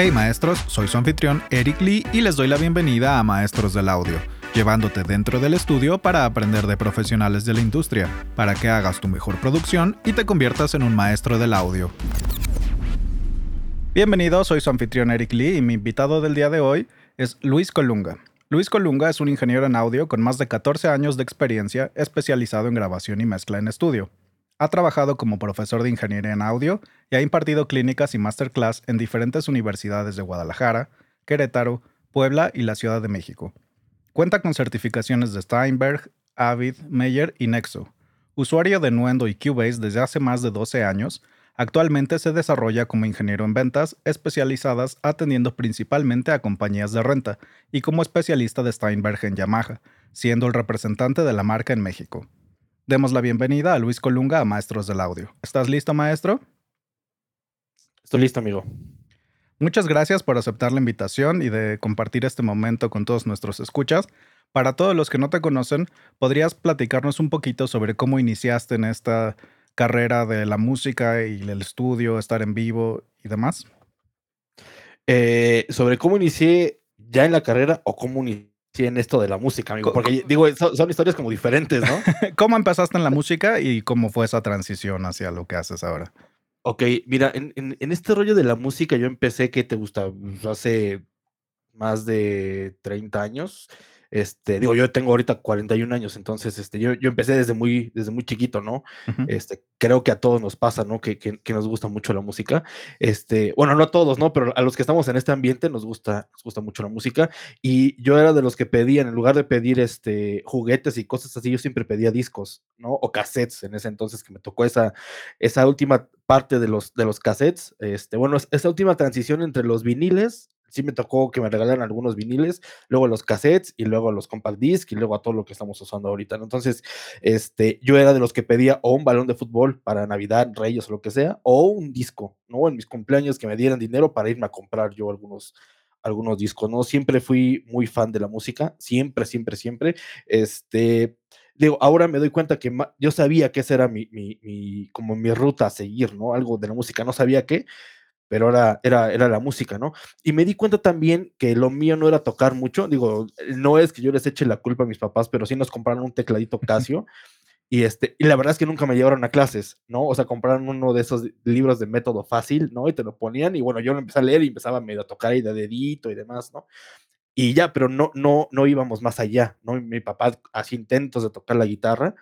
Hey maestros, soy su anfitrión Eric Lee y les doy la bienvenida a Maestros del Audio, llevándote dentro del estudio para aprender de profesionales de la industria, para que hagas tu mejor producción y te conviertas en un maestro del audio. Bienvenido, soy su anfitrión Eric Lee y mi invitado del día de hoy es Luis Colunga. Luis Colunga es un ingeniero en audio con más de 14 años de experiencia especializado en grabación y mezcla en estudio. Ha trabajado como profesor de ingeniería en audio y ha impartido clínicas y masterclass en diferentes universidades de Guadalajara, Querétaro, Puebla y la Ciudad de México. Cuenta con certificaciones de Steinberg, Avid, Meyer y Nexo. Usuario de Nuendo y Cubase desde hace más de 12 años, actualmente se desarrolla como ingeniero en ventas especializadas atendiendo principalmente a compañías de renta y como especialista de Steinberg en Yamaha, siendo el representante de la marca en México. Demos la bienvenida a Luis Colunga a Maestros del Audio. ¿Estás listo, maestro? Estoy listo, amigo. Muchas gracias por aceptar la invitación y de compartir este momento con todos nuestros escuchas. Para todos los que no te conocen, ¿podrías platicarnos un poquito sobre cómo iniciaste en esta carrera de la música y el estudio, estar en vivo y demás? Eh, sobre cómo inicié ya en la carrera o cómo inicié en esto de la música, amigo. Porque digo, son, historias como diferentes, ¿no? ¿Cómo empezaste en la música y cómo fue esa transición hacia lo que haces ahora? Ok, mira, en, en, este rollo de la música yo empecé, ¿qué te gusta? Pues, hace más de 30 años. Este, digo, yo tengo ahorita 41 años, entonces, este, yo, yo empecé desde muy, desde muy chiquito, ¿no? Este, creo que a todos nos pasa, ¿no? Que, que, nos gusta mucho la música. Este, bueno, no a todos, ¿no? Pero a los que estamos en este ambiente nos gusta, nos gusta mucho la música. Y yo era de los que pedían, en lugar de pedir, este, juguetes y cosas así, yo siempre pedía discos, ¿no? O cassettes en ese entonces que me tocó esa, esa última parte de los, de los cassettes. Este, bueno, esa última transición entre los viniles sí me tocó que me regalaran algunos viniles, luego los cassettes y luego los compact disc y luego a todo lo que estamos usando ahorita. Entonces, este, yo era de los que pedía o un balón de fútbol para Navidad, Reyes o lo que sea, o un disco, ¿no? En mis cumpleaños que me dieran dinero para irme a comprar yo algunos algunos discos, ¿no? Siempre fui muy fan de la música, siempre, siempre, siempre. Este, digo, ahora me doy cuenta que yo sabía que esa era mi, mi, mi, como mi ruta a seguir, ¿no? Algo de la música, no sabía qué, pero era, era, era la música, ¿no? Y me di cuenta también que lo mío no era tocar mucho, digo, no es que yo les eche la culpa a mis papás, pero sí nos compraron un tecladito Casio. Y, este, y la verdad es que nunca me llevaron a clases, ¿no? O sea, compraron uno de esos libros de método fácil, ¿no? Y te lo ponían y bueno, yo lo empecé a leer y empezaba medio a tocar ahí de dedito y demás, ¿no? Y ya, pero no, no, no íbamos más allá, ¿no? Mi papá hacía intentos de tocar la guitarra,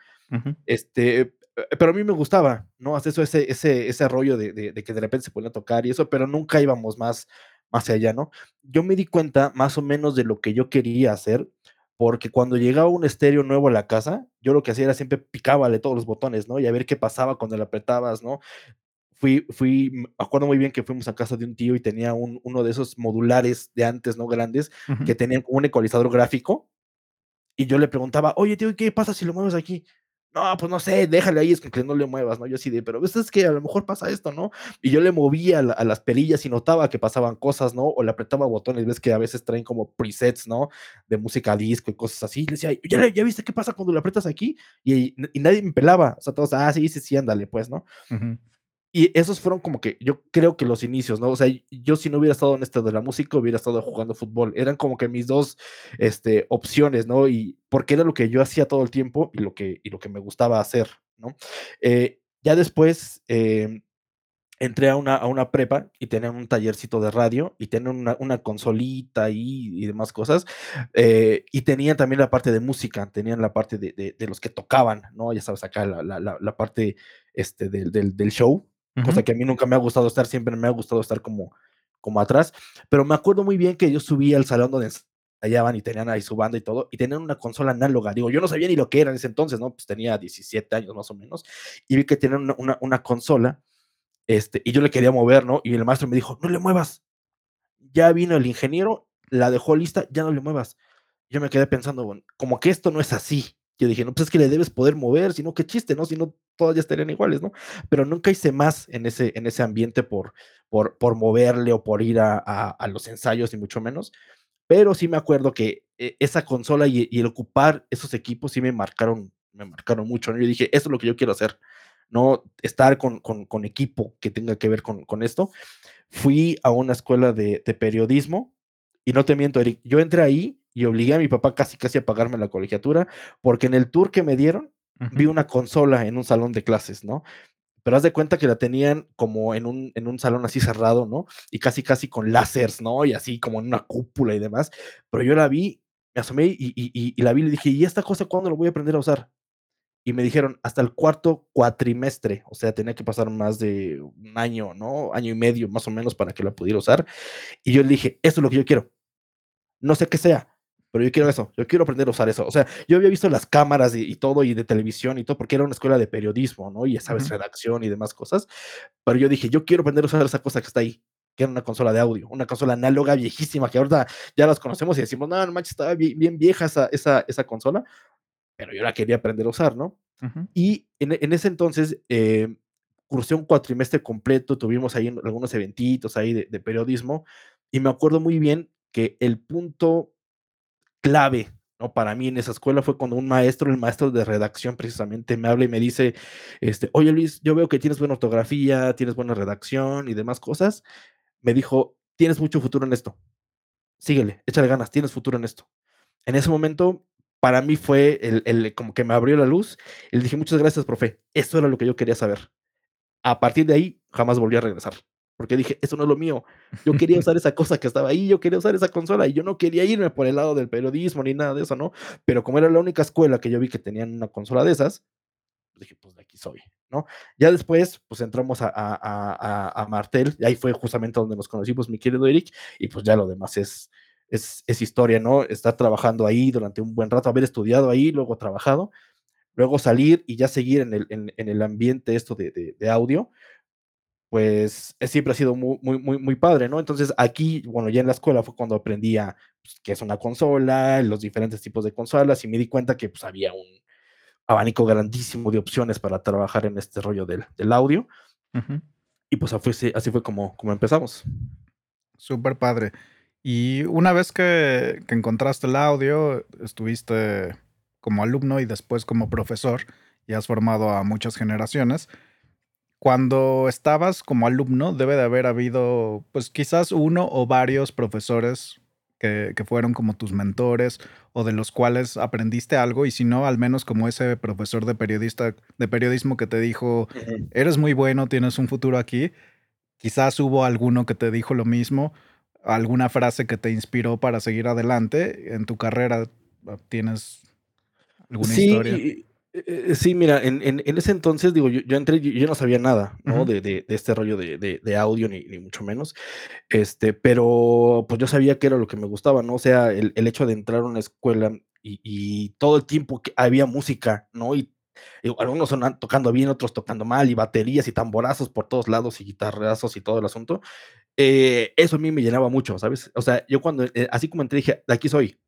este, eh, pero a mí me gustaba, ¿no? Hacer eso, ese, ese, ese rollo de, de, que de repente se ponía a tocar y eso, pero nunca íbamos más, más allá, ¿no? Yo me di cuenta más o menos de lo que yo quería hacer, porque cuando llegaba un estéreo nuevo a la casa, yo lo que hacía era siempre picábale todos los botones, ¿no? Y a ver qué pasaba cuando le apretabas, ¿no? Fui, fui, me acuerdo muy bien que fuimos a casa de un tío y tenía un, uno de esos modulares de antes, ¿no? Grandes, que tenían un ecualizador gráfico. Y yo le preguntaba, oye, tío, ¿qué pasa si lo mueves aquí? No, pues no sé, déjale ahí, es que no le muevas, ¿no? Yo así de, pero ves, es que a lo mejor pasa esto, ¿no? Y yo le movía a, las perillas y notaba que pasaban cosas, ¿no? O le apretaba botones, ves que a veces traen como presets, ¿no? De música disco y cosas así. Y le decía, ¿ya, ¿ya viste qué pasa cuando le aprietas aquí? Y, nadie me pelaba, o sea, todos, ah, sí, sí, sí, ándale, pues, ¿no? Y esos fueron como que yo creo que los inicios, ¿no? O sea, yo si no hubiera estado en esto de la música, hubiera estado jugando fútbol. Eran como que mis dos este, opciones, ¿no? Y porque era lo que yo hacía todo el tiempo y lo que, y lo que me gustaba hacer, ¿no? Eh, ya después em, entré a una, a una prepa y tenían un tallercito de radio y tenían una, una consolita y, y demás cosas. Eh, y tenían también la parte de música, tenían la parte de, de, los que tocaban, ¿no? Ya sabes, acá la, la, parte este, del, del show, cosa que a mí nunca me ha gustado estar, siempre me ha gustado estar como, como atrás, pero me acuerdo muy bien que yo subí al salón donde ensayaban y tenían ahí su banda y todo, y tenían una consola análoga, digo, yo no sabía ni lo que era en ese entonces, ¿no? Pues tenía 17 años más o menos, y vi que tenían una, una, una consola, este, y yo le quería mover, ¿no? Y el maestro me dijo, no le muevas, ya vino el ingeniero, la dejó lista, ya no le muevas. Yo me quedé pensando, bueno, como que esto no es así, yo dije, no, pues es que le debes poder mover, si no, qué chiste, ¿no? Si no, todas ya estarían iguales, ¿no? Pero nunca hice más en ese, en ese ambiente por, por, por moverle o por ir a, a, los ensayos, ni mucho menos. Pero sí me acuerdo que eh, esa consola y, el ocupar esos equipos sí me marcaron, me marcaron mucho, ¿no? Yo dije, eso es lo que yo quiero hacer, ¿no? Estar con, con, equipo que tenga que ver con, con, esto. Fui a una escuela de, de periodismo y no te miento, Eric, yo entré ahí y obligué a mi papá casi casi a pagarme la colegiatura, porque en el tour que me dieron vi una consola en un salón de clases, ¿no? Pero haz de cuenta que la tenían como en un, en un salón así cerrado, ¿no? Y casi casi con láseres, ¿no? Y así como en una cúpula y demás. Pero yo la vi, me asomé y, y, y, la vi y le dije, ¿y esta cosa cuándo lo voy a aprender a usar? Y me dijeron, hasta el cuarto cuatrimestre, o sea, tenía que pasar más de un año, ¿no? Año y medio más o menos para que la pudiera usar. Y yo le dije, eso es lo que yo quiero. No sé qué sea, pero yo quiero eso, yo quiero aprender a usar eso. O sea, yo había visto las cámaras y, todo, y de televisión y todo, porque era una escuela de periodismo, ¿no? Y ya sabes, redacción y demás cosas. Pero yo dije, yo quiero aprender a usar esa cosa que está ahí, que era una consola de audio, una consola análoga viejísima, que ahorita ya las conocemos y decimos, no, no manches, estaba bien, vieja esa, esa, esa, consola, pero yo la quería aprender a usar, ¿no? Y en, ese entonces, eh, cursé un cuatrimestre completo, tuvimos ahí algunos eventitos ahí de, de periodismo, y me acuerdo muy bien que el punto clave, ¿no? Para mí en esa escuela fue cuando un maestro, el maestro de redacción precisamente, me habla y me dice, este, oye Luis, yo veo que tienes buena ortografía, tienes buena redacción y demás cosas. Me dijo, tienes mucho futuro en esto. Síguele, échale ganas, tienes futuro en esto. En ese momento, para mí fue el, el como que me abrió la luz y le dije, muchas gracias, profe. Esto era lo que yo quería saber. A partir de ahí, jamás volví a regresar porque dije, eso no es lo mío. Yo quería usar esa cosa que estaba ahí, yo quería usar esa consola y yo no quería irme por el lado del periodismo ni nada de eso, ¿no? Pero como era la única escuela que yo vi que tenían una consola de esas, pues dije, pues de aquí soy, ¿no? Ya después, pues entramos a, a, a, a Martel, y ahí fue justamente donde nos conocimos, mi querido Eric, y pues ya lo demás es, es, es historia, ¿no? Estar trabajando ahí durante un buen rato, haber estudiado ahí, luego trabajado, luego salir y ya seguir en el, en, en el ambiente esto de, de, de audio, pues siempre ha sido muy, muy, muy, muy padre, ¿no? Entonces aquí, bueno, ya en la escuela fue cuando aprendí a, pues, qué es una consola, los diferentes tipos de consolas y me di cuenta que pues había un abanico grandísimo de opciones para trabajar en este rollo del, del audio. Y pues así, así fue como, como empezamos. Súper padre. Y una vez que, que encontraste el audio, estuviste como alumno y después como profesor y has formado a muchas generaciones cuando estabas como alumno, debe de haber habido, pues quizás uno o varios profesores que, fueron como tus mentores o de los cuales aprendiste algo, y si no, al menos como ese profesor de periodista, de periodismo que te dijo, eres muy bueno, tienes un futuro aquí. Quizás hubo alguno que te dijo lo mismo, alguna frase que te inspiró para seguir adelante en tu carrera. ¿Tienes alguna historia? Eh, sí, mira, en, en, en, ese entonces, digo, yo, yo entré, yo, no sabía nada, ¿no? de, de, de, este rollo de, de audio, ni, ni, mucho menos. Este, pero pues yo sabía que era lo que me gustaba, ¿no? O sea, el, el hecho de entrar a una escuela y, y, todo el tiempo que había música, ¿no? Y, y algunos sonan tocando bien, otros tocando mal, y baterías y tamborazos por todos lados, y guitarrazos y todo el asunto. Eh, eso a mí me llenaba mucho, ¿sabes? O sea, yo cuando, eh, así como entré, dije, de aquí soy,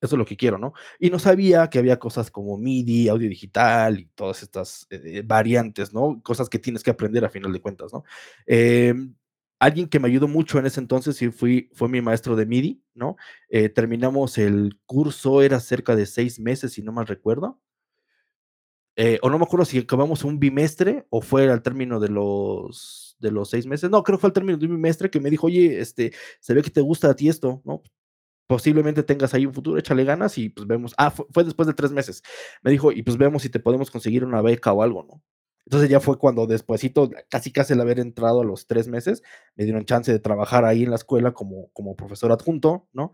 eso es lo que quiero, ¿no? Y no sabía que había cosas como MIDI, audio digital y todas estas eh, variantes, ¿no? Cosas que tienes que aprender a final de cuentas, ¿no? Em, alguien que me ayudó mucho en ese entonces sí fui, fue mi maestro de MIDI, ¿no? Eh, terminamos el curso, era cerca de seis meses, si no mal recuerdo. Eh, o no me acuerdo si acabamos un bimestre o fue al término de los, de los seis meses. No, creo que fue al término de un bimestre que me dijo, oye, este, se ve que te gusta a ti esto, ¿no? Posiblemente tengas ahí un futuro, échale ganas y pues vemos. Ah, fue, después de tres meses. Me dijo, y pues vemos si te podemos conseguir una beca o algo, ¿no? Entonces ya fue cuando despuésito, casi casi el haber entrado a los tres meses, me dieron chance de trabajar ahí en la escuela como, como profesor adjunto, ¿no?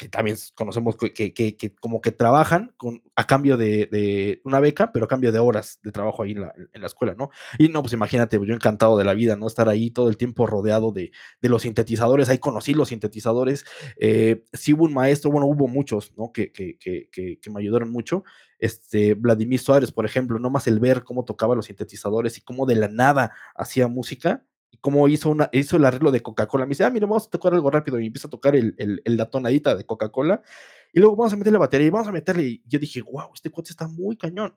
Que también conocemos que, que, como que trabajan con, a cambio de, de, una beca, pero a cambio de horas de trabajo ahí en la, en la, escuela, ¿no? Y no, pues imagínate, yo encantado de la vida, ¿no? Estar ahí todo el tiempo rodeado de, de los sintetizadores, ahí conocí los sintetizadores, eh, sí hubo un maestro, bueno, hubo muchos, ¿no? Que me ayudaron mucho, este, Vladimir Suárez, por ejemplo, nomás el ver cómo tocaba los sintetizadores y cómo de la nada hacía música, como hizo, una, hizo el arreglo de Coca-Cola. Me dice, ah, mira, vamos a tocar algo rápido. Y empieza a tocar el, el, la tonadita de Coca-Cola. Y luego vamos a meterle la batería y vamos a meterle. Y yo dije, wow, este coche está muy cañón.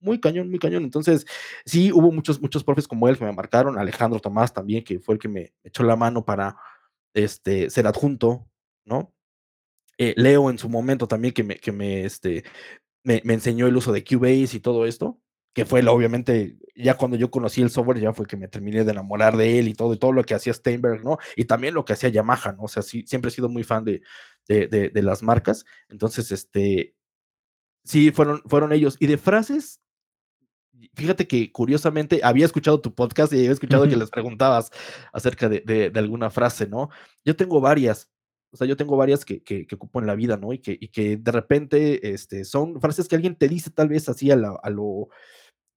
Muy cañón, muy cañón. Entonces, sí, hubo muchos, muchos profes como él que me marcaron. Alejandro Tomás también, que fue el que me echó la mano para este, ser adjunto, ¿no? Eh, Leo en su momento también que me, que me, este, me enseñó el uso de Cubase y todo esto que fue obviamente ya cuando yo conocí el software, ya fue que me terminé de enamorar de él y todo, y todo lo que hacía Steinberg, ¿no? Y también lo que hacía Yamaha, ¿no? O sea, sí, siempre he sido muy fan de, de, de, las marcas. Entonces, este, sí, fueron, fueron ellos. Y de frases, fíjate que curiosamente había escuchado tu podcast y había escuchado que les preguntabas acerca de, de, alguna frase, ¿no? Yo tengo varias, o sea, yo tengo varias que, que, ocupo en la vida, ¿no? Y que, y que de repente este, son frases que alguien te dice tal vez así a, a lo,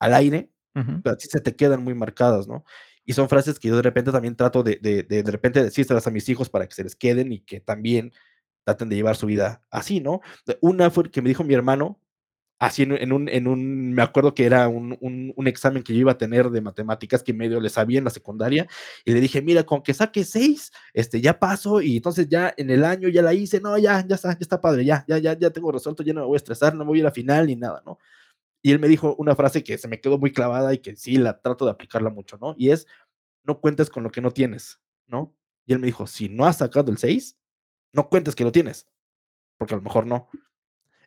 al aire, pero así se te quedan muy marcadas, ¿no? Y son frases que yo de repente también trato de de, de, de repente decírselas a mis hijos para que se les queden y que también traten de llevar su vida así, ¿no? Una fue que me dijo mi hermano, así en, un, en un, me acuerdo que era un, un, examen que yo iba a tener de matemáticas que medio le sabía en la secundaria, y le dije, mira, con que saque seis, este, ya paso, y entonces ya en el año ya la hice, no, ya, ya está, ya está padre, ya, ya, ya, ya tengo resuelto, ya no me voy a estresar, no me voy a ir a la final ni nada, ¿no? Y él me dijo una frase que se me quedó muy clavada y que sí, la trato de aplicarla mucho, ¿no? Y es, no cuentes con lo que no tienes, ¿no? Y él me dijo, si no has sacado el 6, no cuentes que lo tienes, porque a lo mejor no.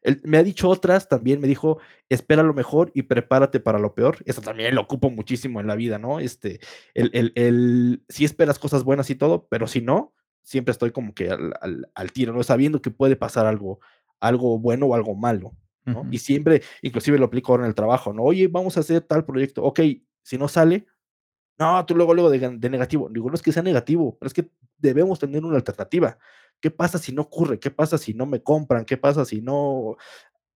Él me ha dicho otras, también me dijo, espera lo mejor y prepárate para lo peor. Eso también lo ocupo muchísimo en la vida, ¿no? Este, el, el, el si esperas cosas buenas y todo, pero si no, siempre estoy como que al, al, tiro, ¿no? Sabiendo que puede pasar algo, algo bueno o algo malo, ¿no? Y siempre, inclusive lo aplico ahora en el trabajo, ¿no? Oye, vamos a hacer tal proyecto, ok, si no sale, no, tú luego, luego de, de negativo. Digo, no es que sea negativo, pero es que debemos tener una alternativa. ¿Qué pasa si no ocurre? ¿Qué pasa si no me compran? ¿Qué pasa si no...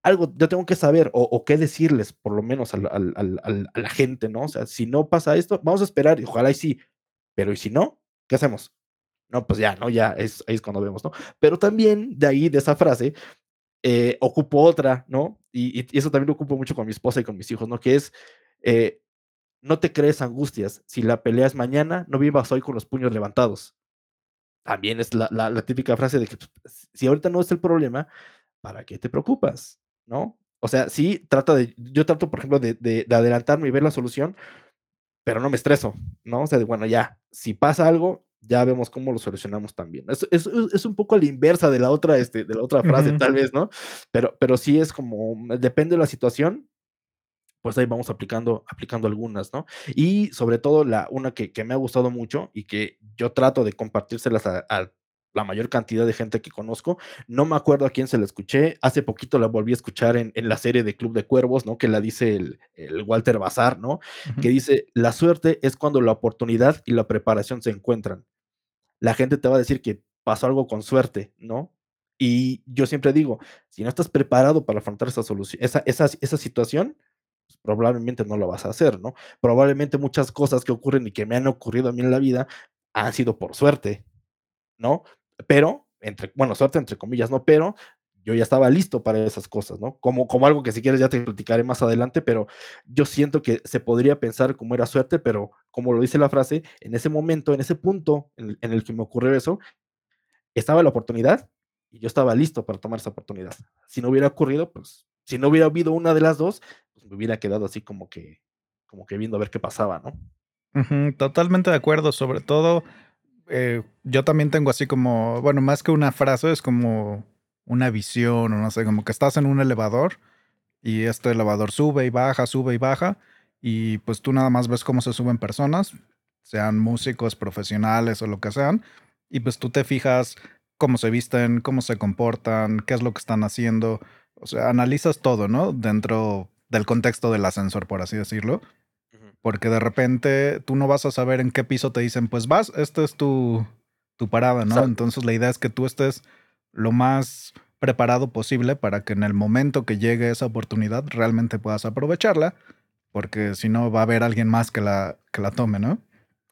Algo yo tengo que saber o, qué decirles, por lo menos a la gente, ¿no? O sea, si no pasa esto, vamos a esperar y ojalá y sí, pero ¿y si no? ¿Qué hacemos? No, pues ya, ¿no? Ya es, ahí es cuando vemos, ¿no? Pero también de ahí, de esa frase, eh, ocupo otra, ¿no? Y, eso también lo ocupo mucho con mi esposa y con mis hijos, ¿no? Que es, eh, no te crees angustias. Si la pelea es mañana, no vivas hoy con los puños levantados también es la, la, típica frase de que pues, si ahorita no es el problema, ¿para qué te preocupas? ¿No? O sea, sí, trata de, yo trato, por ejemplo, de, de, adelantarme y ver la solución, pero no me estreso, ¿no? O sea, de, bueno, ya, si pasa algo, ya vemos cómo lo solucionamos también. Es, es, es un poco a la inversa de la otra, este, de la otra frase, tal vez, ¿no? Pero, pero sí es como, depende de la situación, pues ahí vamos aplicando, aplicando algunas, ¿no? Y sobre todo la, una que, me ha gustado mucho y que yo trato de compartírselas a, la mayor cantidad de gente que conozco. No me acuerdo a quién se la escuché. Hace poquito la volví a escuchar en, la serie de Club de Cuervos, ¿no? Que la dice el, Walter Bazar, ¿no? Que dice, la suerte es cuando la oportunidad y la preparación se encuentran. La gente te va a decir que pasó algo con suerte, ¿no? Y yo siempre digo, si no estás preparado para afrontar esa solución, esa, esa, esa situación, probablemente no lo vas a hacer, ¿no? Probablemente muchas cosas que ocurren y que me han ocurrido a mí en la vida han sido por suerte, ¿no? Pero, entre, bueno, suerte entre comillas, ¿no? Pero yo ya estaba listo para esas cosas, ¿no? Como, como algo que si quieres ya te platicaré más adelante, pero yo siento que se podría pensar como era suerte, pero como lo dice la frase, en ese momento, en ese punto en el que me ocurrió eso, estaba la oportunidad y yo estaba listo para tomar esa oportunidad. Si no hubiera ocurrido, pues si no hubiera habido una de las dos, pues me hubiera quedado así como que, como que viendo a ver qué pasaba, ¿no? totalmente de acuerdo, sobre todo eh, yo también tengo así como, bueno, más que una frase, es como una visión, o no sé, como que estás en un elevador y este elevador sube y baja, sube y baja, y pues tú nada más ves cómo se suben personas, sean músicos, profesionales o lo que sean, y pues tú te fijas cómo se visten, cómo se comportan, qué es lo que están haciendo, o sea, analizas todo, ¿no? Dentro del contexto del ascensor, por así decirlo. Porque de repente tú no vas a saber en qué piso te dicen, pues vas, esta es tu, tu parada, ¿no? Entonces la idea es que tú estés lo más preparado posible para que en el momento que llegue esa oportunidad realmente puedas aprovecharla, porque si no va a haber alguien más que la, que la tome, ¿no?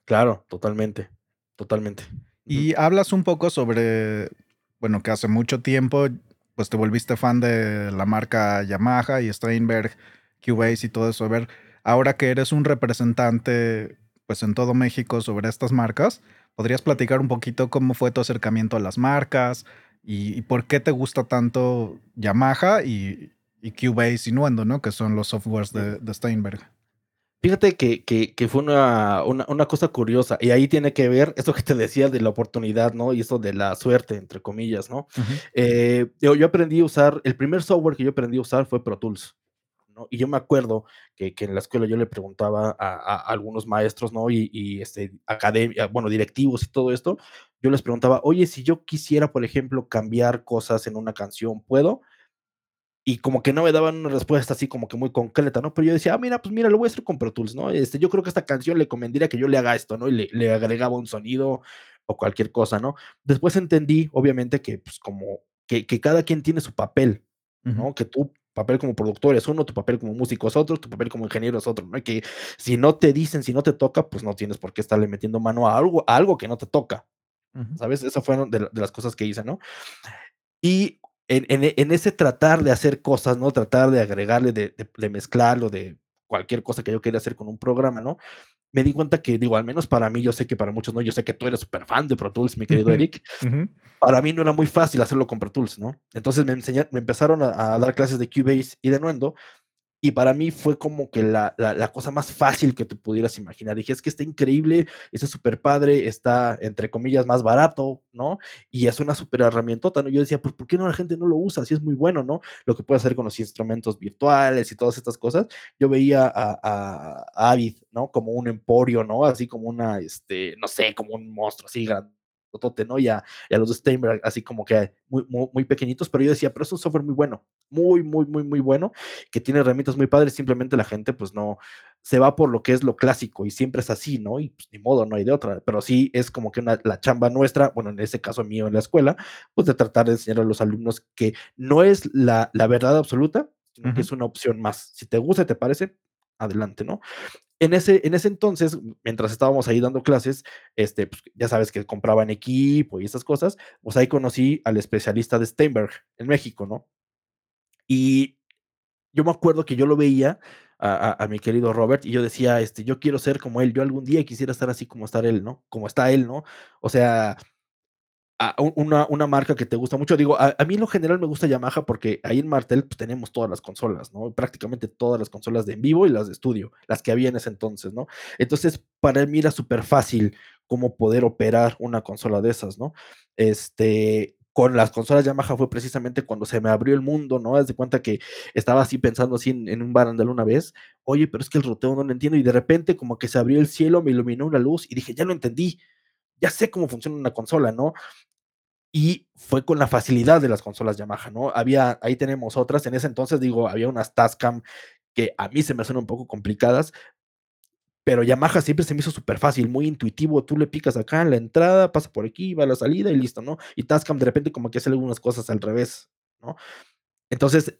Claro, totalmente, totalmente. Y hablas un poco sobre, bueno, que hace mucho tiempo pues te volviste fan de la marca Yamaha y Steinberg, Cubase y todo eso. A ver, ahora que eres un representante pues en todo México sobre estas marcas, ¿podrías platicar un poquito cómo fue tu acercamiento a las marcas y, por qué te gusta tanto Yamaha y, y Cubase y Nuendo, ¿no? Que son los softwares de Steinberg. Fíjate que, que, fue una, una, cosa curiosa, y ahí tiene que ver eso que te decía de la oportunidad, ¿no? Y eso de la suerte, entre comillas, ¿no? Eh, yo, aprendí a usar, el primer software que yo aprendí a usar fue Pro Tools, ¿no? Y yo me acuerdo que, que en la escuela yo le preguntaba a, a algunos maestros, ¿no? Y, y este, academia, bueno, directivos y todo esto, yo les preguntaba, oye, si yo quisiera, por ejemplo, cambiar cosas en una canción, ¿puedo? Y como que no me daban una respuesta así como que muy concreta, ¿no? Pero yo decía, ah, mira, pues mira, lo voy a hacer con Pro Tools, ¿no? Este, yo creo que esta canción le convendría que yo le haga esto, ¿no? Y le, le agregaba un sonido o cualquier cosa, ¿no? Después entendí, obviamente, que pues como que, que cada quien tiene su papel, ¿no? Que tu papel como productor es uno, tu papel como músico es otro, tu papel como ingeniero es otro, ¿no? Que si no te dicen, si no te toca, pues no tienes por qué estarle metiendo mano a algo, a algo que no te toca, ujú, ¿sabes? Esas fueron de, de las cosas que hice, ¿no? Y en en en ese tratar de hacer cosas, ¿no? Tratar de agregarle, de de de mezclarlo, de cualquier cosa que yo quería hacer con un programa, ¿no? Me di cuenta que, digo, al menos para mí, yo sé que para muchos no, yo sé que tú eres súper fan de Pro Tools, mi querido Eric, para mí no era muy fácil hacerlo con Pro Tools, ¿no? Entonces me enseña me empezaron a a dar clases de Cubase y de Nuendo, y para mí fue como que la la cosa más fácil que te pudieras imaginar. Dije: "Es que está increíble, está súper padre está, entre comillas, más barato", ¿no? Y es una súper herramientota, ¿no? Yo decía: "Pues, ¿por qué no la gente no lo usa? Si es muy bueno", ¿no? Lo que puede hacer con los instrumentos virtuales y todas estas cosas. Yo veía a a a Avid, ¿no? Como un emporio, ¿no? Así como una, este, no sé, como un monstruo así grandotote, ¿no? Y a y a los de Steinberg así como que muy muy muy pequeñitos, pero yo decía: "Pero es un software muy bueno, muy, muy, muy, muy bueno, que tiene herramientas muy padres, simplemente la gente, pues, no se va por lo que es lo clásico y siempre es así, ¿no? Y, pues, ni modo, no hay de otra, pero sí es como que una la chamba nuestra, bueno, en ese caso mío en la escuela, pues, de tratar de enseñar a los alumnos que no es la la verdad absoluta, sino que es una opción más. Si te gusta y te parece, adelante, ¿no? En ese en ese entonces, mientras estábamos ahí dando clases, este, pues, ya sabes que compraban equipo y esas cosas, pues, ahí conocí al especialista de Steinberg en México, ¿no? Y yo me acuerdo que yo lo veía a a mi querido Robert, y yo decía, este, yo quiero ser como él, yo algún día quisiera estar así como estar él, ¿no? Como está él, ¿no? O sea, una marca que te gusta mucho. Digo, a mí en lo general me gusta Yamaha porque ahí en Martel, pues, tenemos todas las consolas, ¿no? Prácticamente todas las consolas de en vivo y las de estudio, las que había en ese entonces, ¿no? Entonces, para mí era súper fácil cómo poder operar una consola de esas, ¿no? Este, con las consolas Yamaha fue precisamente cuando se me abrió el mundo, ¿no? Haz de cuenta que estaba así pensando así en en un barandal una vez: "Oye, pero es que el ruteo no lo entiendo", y de repente como que se abrió el cielo, me iluminó una luz y dije: "Ya lo entendí, ya sé cómo funciona una consola", ¿no? Y fue con la facilidad de las consolas Yamaha, ¿no? Había ahí tenemos otras, en ese entonces, digo, había unas Tascam que a mí se me hacen un poco complicadas, pero Yamaha siempre se me hizo súper fácil, muy intuitivo, tú le picas acá en la entrada, pasa por aquí, va a la salida y listo, ¿no? Y Tascam de repente como que hace algunas cosas al revés, ¿no? Entonces,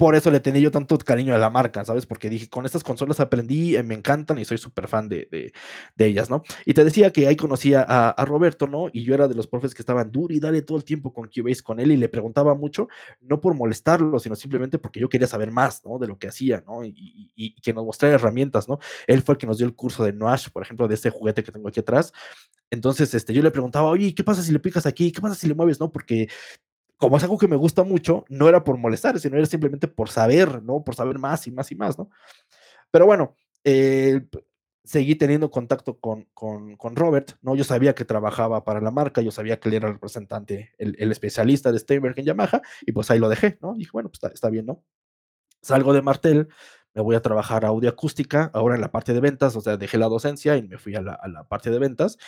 por eso le tenía yo tanto cariño a la marca, ¿sabes? Porque dije, con estas consolas aprendí, eh, me encantan y soy súper fan de de de ellas, ¿no? Y te decía que ahí conocí a a a Roberto, ¿no? Y yo era de los profes que estaban duro y dale todo el tiempo con Cubase con él, y le preguntaba mucho, no por molestarlo, sino simplemente porque yo quería saber más, ¿no? De lo que hacía, ¿no? Y y y que nos mostrara herramientas, ¿no? Él fue el que nos dio el curso de Noash, por ejemplo, de este juguete que tengo aquí atrás. Entonces, este, yo le preguntaba: "Oye, ¿qué pasa si le picas aquí? ¿Qué pasa si le mueves?", ¿no? Porque como es algo que me gusta mucho, no era por molestar, sino era simplemente por saber, ¿no? Por saber más y más y más, ¿no? Pero bueno, eh, seguí teniendo contacto con con con Robert, ¿no? Yo sabía que trabajaba para la marca, yo sabía que él era el representante, el el especialista de Steinberg en Yamaha, y pues ahí lo dejé, ¿no? Dije: "Bueno, pues está está bien", ¿no? Salgo de Martel, me voy a trabajar a audioacústica, ahora en la parte de ventas, o sea, dejé la docencia y me fui a la a la parte de ventas,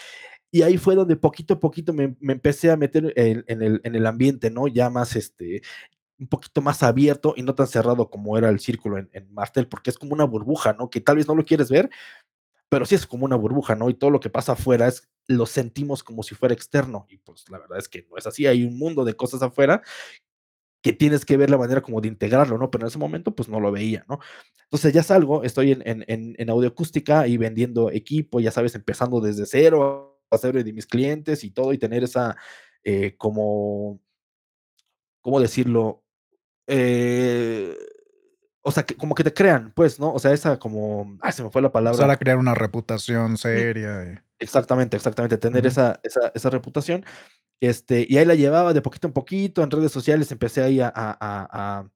y ahí fue donde poquito a poquito me me empecé a meter en en el en el ambiente, ¿no? Ya más, este, un poquito más abierto y no tan cerrado como era el círculo en en Martel, porque es como una burbuja, ¿no? Que tal vez no lo quieres ver, pero sí es como una burbuja, ¿no? Y todo lo que pasa afuera es lo sentimos como si fuera externo, y pues la verdad es que no es así, hay un mundo de cosas afuera que tienes que ver la manera como de integrarlo, ¿no? Pero en ese momento, pues no lo veía, ¿no? Entonces ya salgo, estoy en en en audioacústica y vendiendo equipo, ya sabes, empezando desde cero, a ser de mis clientes y todo, y tener esa, eh, como, ¿cómo decirlo? Eh, o sea, que como que te crean, pues, ¿no? O sea, esa como, ay, se me fue la Empezar palabra. a crear una reputación seria, y exactamente, exactamente, tener esa esa esa reputación, este, y ahí la llevaba de poquito en poquito, en redes sociales empecé ahí a a a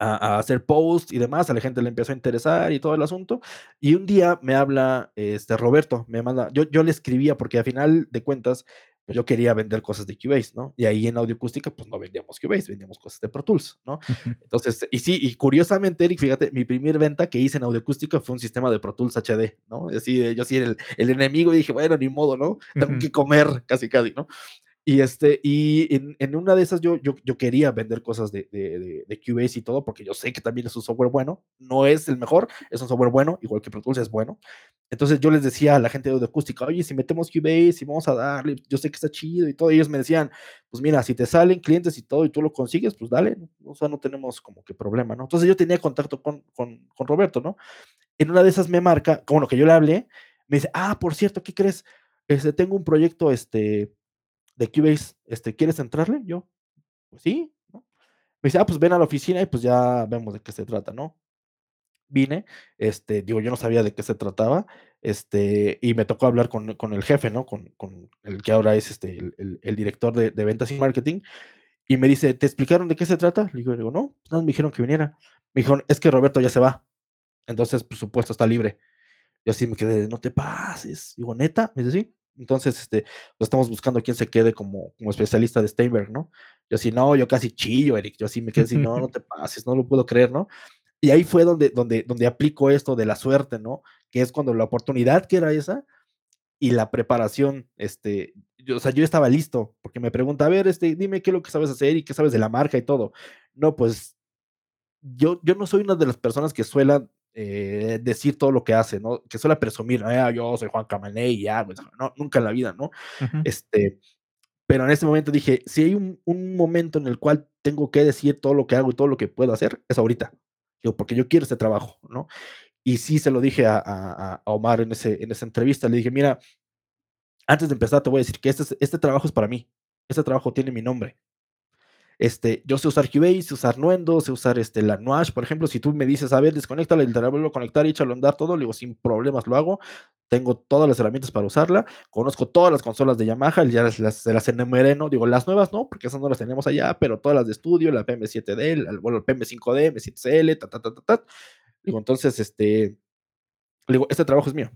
a hacer posts y demás, a la gente le empezó a interesar y todo el asunto. Y un día me habla, este, Roberto, me manda yo yo le escribía porque al final de cuentas, pues yo quería vender cosas de Cubase, ¿no? Y ahí en acústica, pues no vendíamos Cubase, vendíamos cosas de Pro Tools, ¿no? Entonces, y sí, y curiosamente, Eric, fíjate, mi primer venta que hice en acústica fue un sistema de Pro Tools HD, ¿no? Así, yo sí, el, el enemigo, y dije, bueno, ni modo, ¿no? Tengo que comer, casi, casi, ¿no? Y, este, y en, en, una de esas yo, yo, yo quería vender cosas de, de, de, Cubase y todo, porque yo sé que también es un software bueno. No es el mejor, es un software bueno, igual que Pro Tools es bueno. Entonces yo les decía a la gente de audio acústica, oye, si metemos Cubase y vamos a darle, yo sé que está chido y todo. Ellos me decían, pues mira, si te salen clientes y todo y tú lo consigues, pues dale. O sea, no tenemos como que problema, ¿no? Entonces yo tenía contacto con, con, con Roberto, ¿no? En una de esas me marca, como lo que yo le hablé, me dice, ah, por cierto, ¿qué crees? Este, tengo un proyecto, este, de Cubase, este, ¿quieres entrarle? Yo, pues sí, ¿no? Me dice, ah, pues ven a la oficina y pues ya vemos de qué se trata, ¿no? Vine, este, digo, yo no sabía de qué se trataba, este, y me tocó hablar con, con el jefe, ¿no? Con, con, el que ahora es este, el, director de, de, ventas y marketing, y me dice, ¿te explicaron de qué se trata? Le digo, digo no, pues nada, me dijeron que viniera. Me dijeron, es que Roberto ya se va, entonces, por supuesto, está libre. Yo así me quedé, no te pases. Digo, neta, me dice, sí. Entonces, este, pues estamos buscando quién se quede como, como especialista de Steinberg, ¿no? Yo así, no, yo casi chillo, Eric. Yo así me quedé así, no, no te pases, no lo puedo creer, ¿no? Y ahí fue donde, donde, donde aplico esto de la suerte, ¿no? Que es cuando la oportunidad que era esa y la preparación, este, yo, o sea, yo estaba listo, porque me pregunta, a ver, este, dime qué es lo que sabes hacer y qué sabes de la marca y todo. No, pues yo, yo no soy una de las personas que suelan eh, decir todo lo que hace, ¿no? Que suele presumir, ah, yo soy Juan Camané y ya, pues, no, nunca en la vida, ¿no? Uh -huh. Este, pero en ese momento dije, si hay un, un, momento en el cual tengo que decir todo lo que hago y todo lo que puedo hacer, es ahorita. Digo, porque yo quiero este trabajo, ¿no? Y sí se lo dije a, a, a Omar en, ese, en esa entrevista, le dije, mira, antes de empezar te voy a decir que este, este trabajo es para mí, este trabajo tiene mi nombre, este, yo sé usar Cubase, sé usar Nuendo, sé usar este, la Nuash, por ejemplo, si tú me dices, a ver, desconéctala y te la vuelvo a conectar y échalo a andar todo, le digo, sin problemas lo hago, tengo todas las herramientas para usarla, conozco todas las consolas de Yamaha, ya las, las, las enumeré. Digo, las nuevas no, porque esas no las tenemos allá, pero todas las de estudio, la PM7D, el, bueno, el PM5D, M7CL, ta, ta, ta, ta, ta. Digo, entonces, este, digo, este trabajo es mío.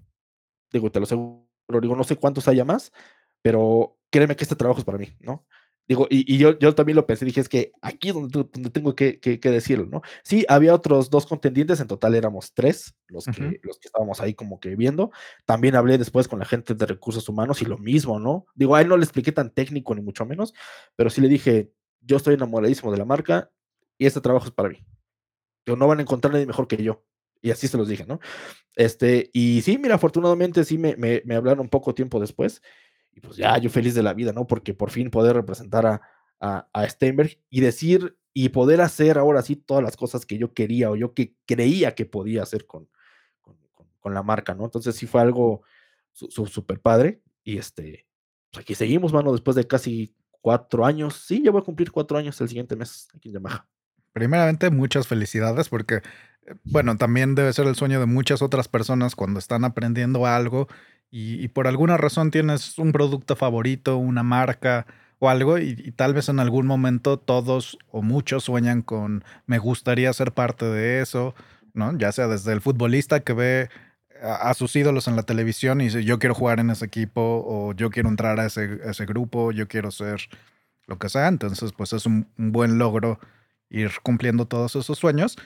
Digo, te lo aseguro, digo, no sé cuántos haya más, pero créeme que este trabajo es para mí, ¿no? Digo, y, y yo, yo, también lo pensé, dije, es que aquí es donde, donde tengo que, que, que, decirlo, ¿no? Sí, había otros dos contendientes, en total éramos tres los que, uh -huh. los que estábamos ahí como que viendo. También hablé después con la gente de recursos humanos y lo mismo, ¿no? Digo, a él no le expliqué tan técnico ni mucho menos, pero sí le dije, yo estoy enamoradísimo de la marca y este trabajo es para mí. Digo, no van a encontrar nadie mejor que yo. Y así se los dije, ¿no? Este, y sí, mira, afortunadamente sí me, me, me hablaron poco tiempo después y pues ya yo feliz de la vida, ¿no? Porque por fin poder representar a, a, a, Steinberg y decir y poder hacer ahora sí todas las cosas que yo quería o yo que creía que podía hacer con, con, con, la marca, ¿no? Entonces sí fue algo súper padre y este, pues aquí seguimos, mano, después de casi cuatro años. Sí, ya voy a cumplir cuatro años el siguiente mes aquí en Yamaha. Primeramente, muchas felicidades porque, bueno, también debe ser el sueño de muchas otras personas cuando están aprendiendo algo y, por alguna razón tienes un producto favorito, una marca o algo, y, tal vez en algún momento todos o muchos sueñan con me gustaría ser parte de eso, ¿no? Ya sea desde el futbolista que ve a, sus ídolos en la televisión y dice yo quiero jugar en ese equipo, o yo quiero entrar a ese, ese grupo, yo quiero ser lo que sea. Entonces, pues es un buen logro ir cumpliendo todos esos sueños.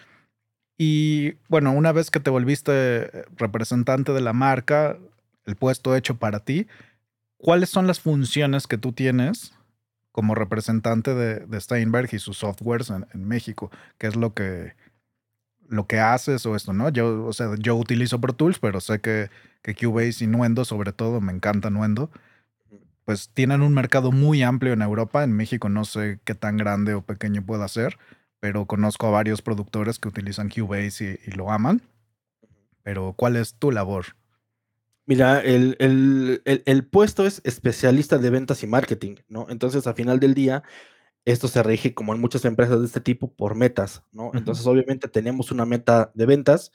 Y bueno, una vez que te volviste representante de la marca, el puesto hecho para ti, ¿cuáles son las funciones que tú tienes como representante de, de Steinberg y sus softwares en, en, México? ¿Qué es lo que, lo que haces o esto, no? Yo, o sea, yo utilizo Pro Tools, pero sé que, que Cubase y Nuendo, sobre todo, me encanta Nuendo, pues tienen un mercado muy amplio en Europa. En México no sé qué tan grande o pequeño pueda ser, pero conozco a varios productores que utilizan Cubase y, y lo aman. Pero, ¿cuál es tu labor? Mira, el, el, el, el, puesto es especialista de ventas y marketing, ¿no? Entonces, al final del día, esto se rige, como en muchas empresas de este tipo, por metas, ¿no? Uh -huh. Entonces, obviamente, tenemos una meta de ventas,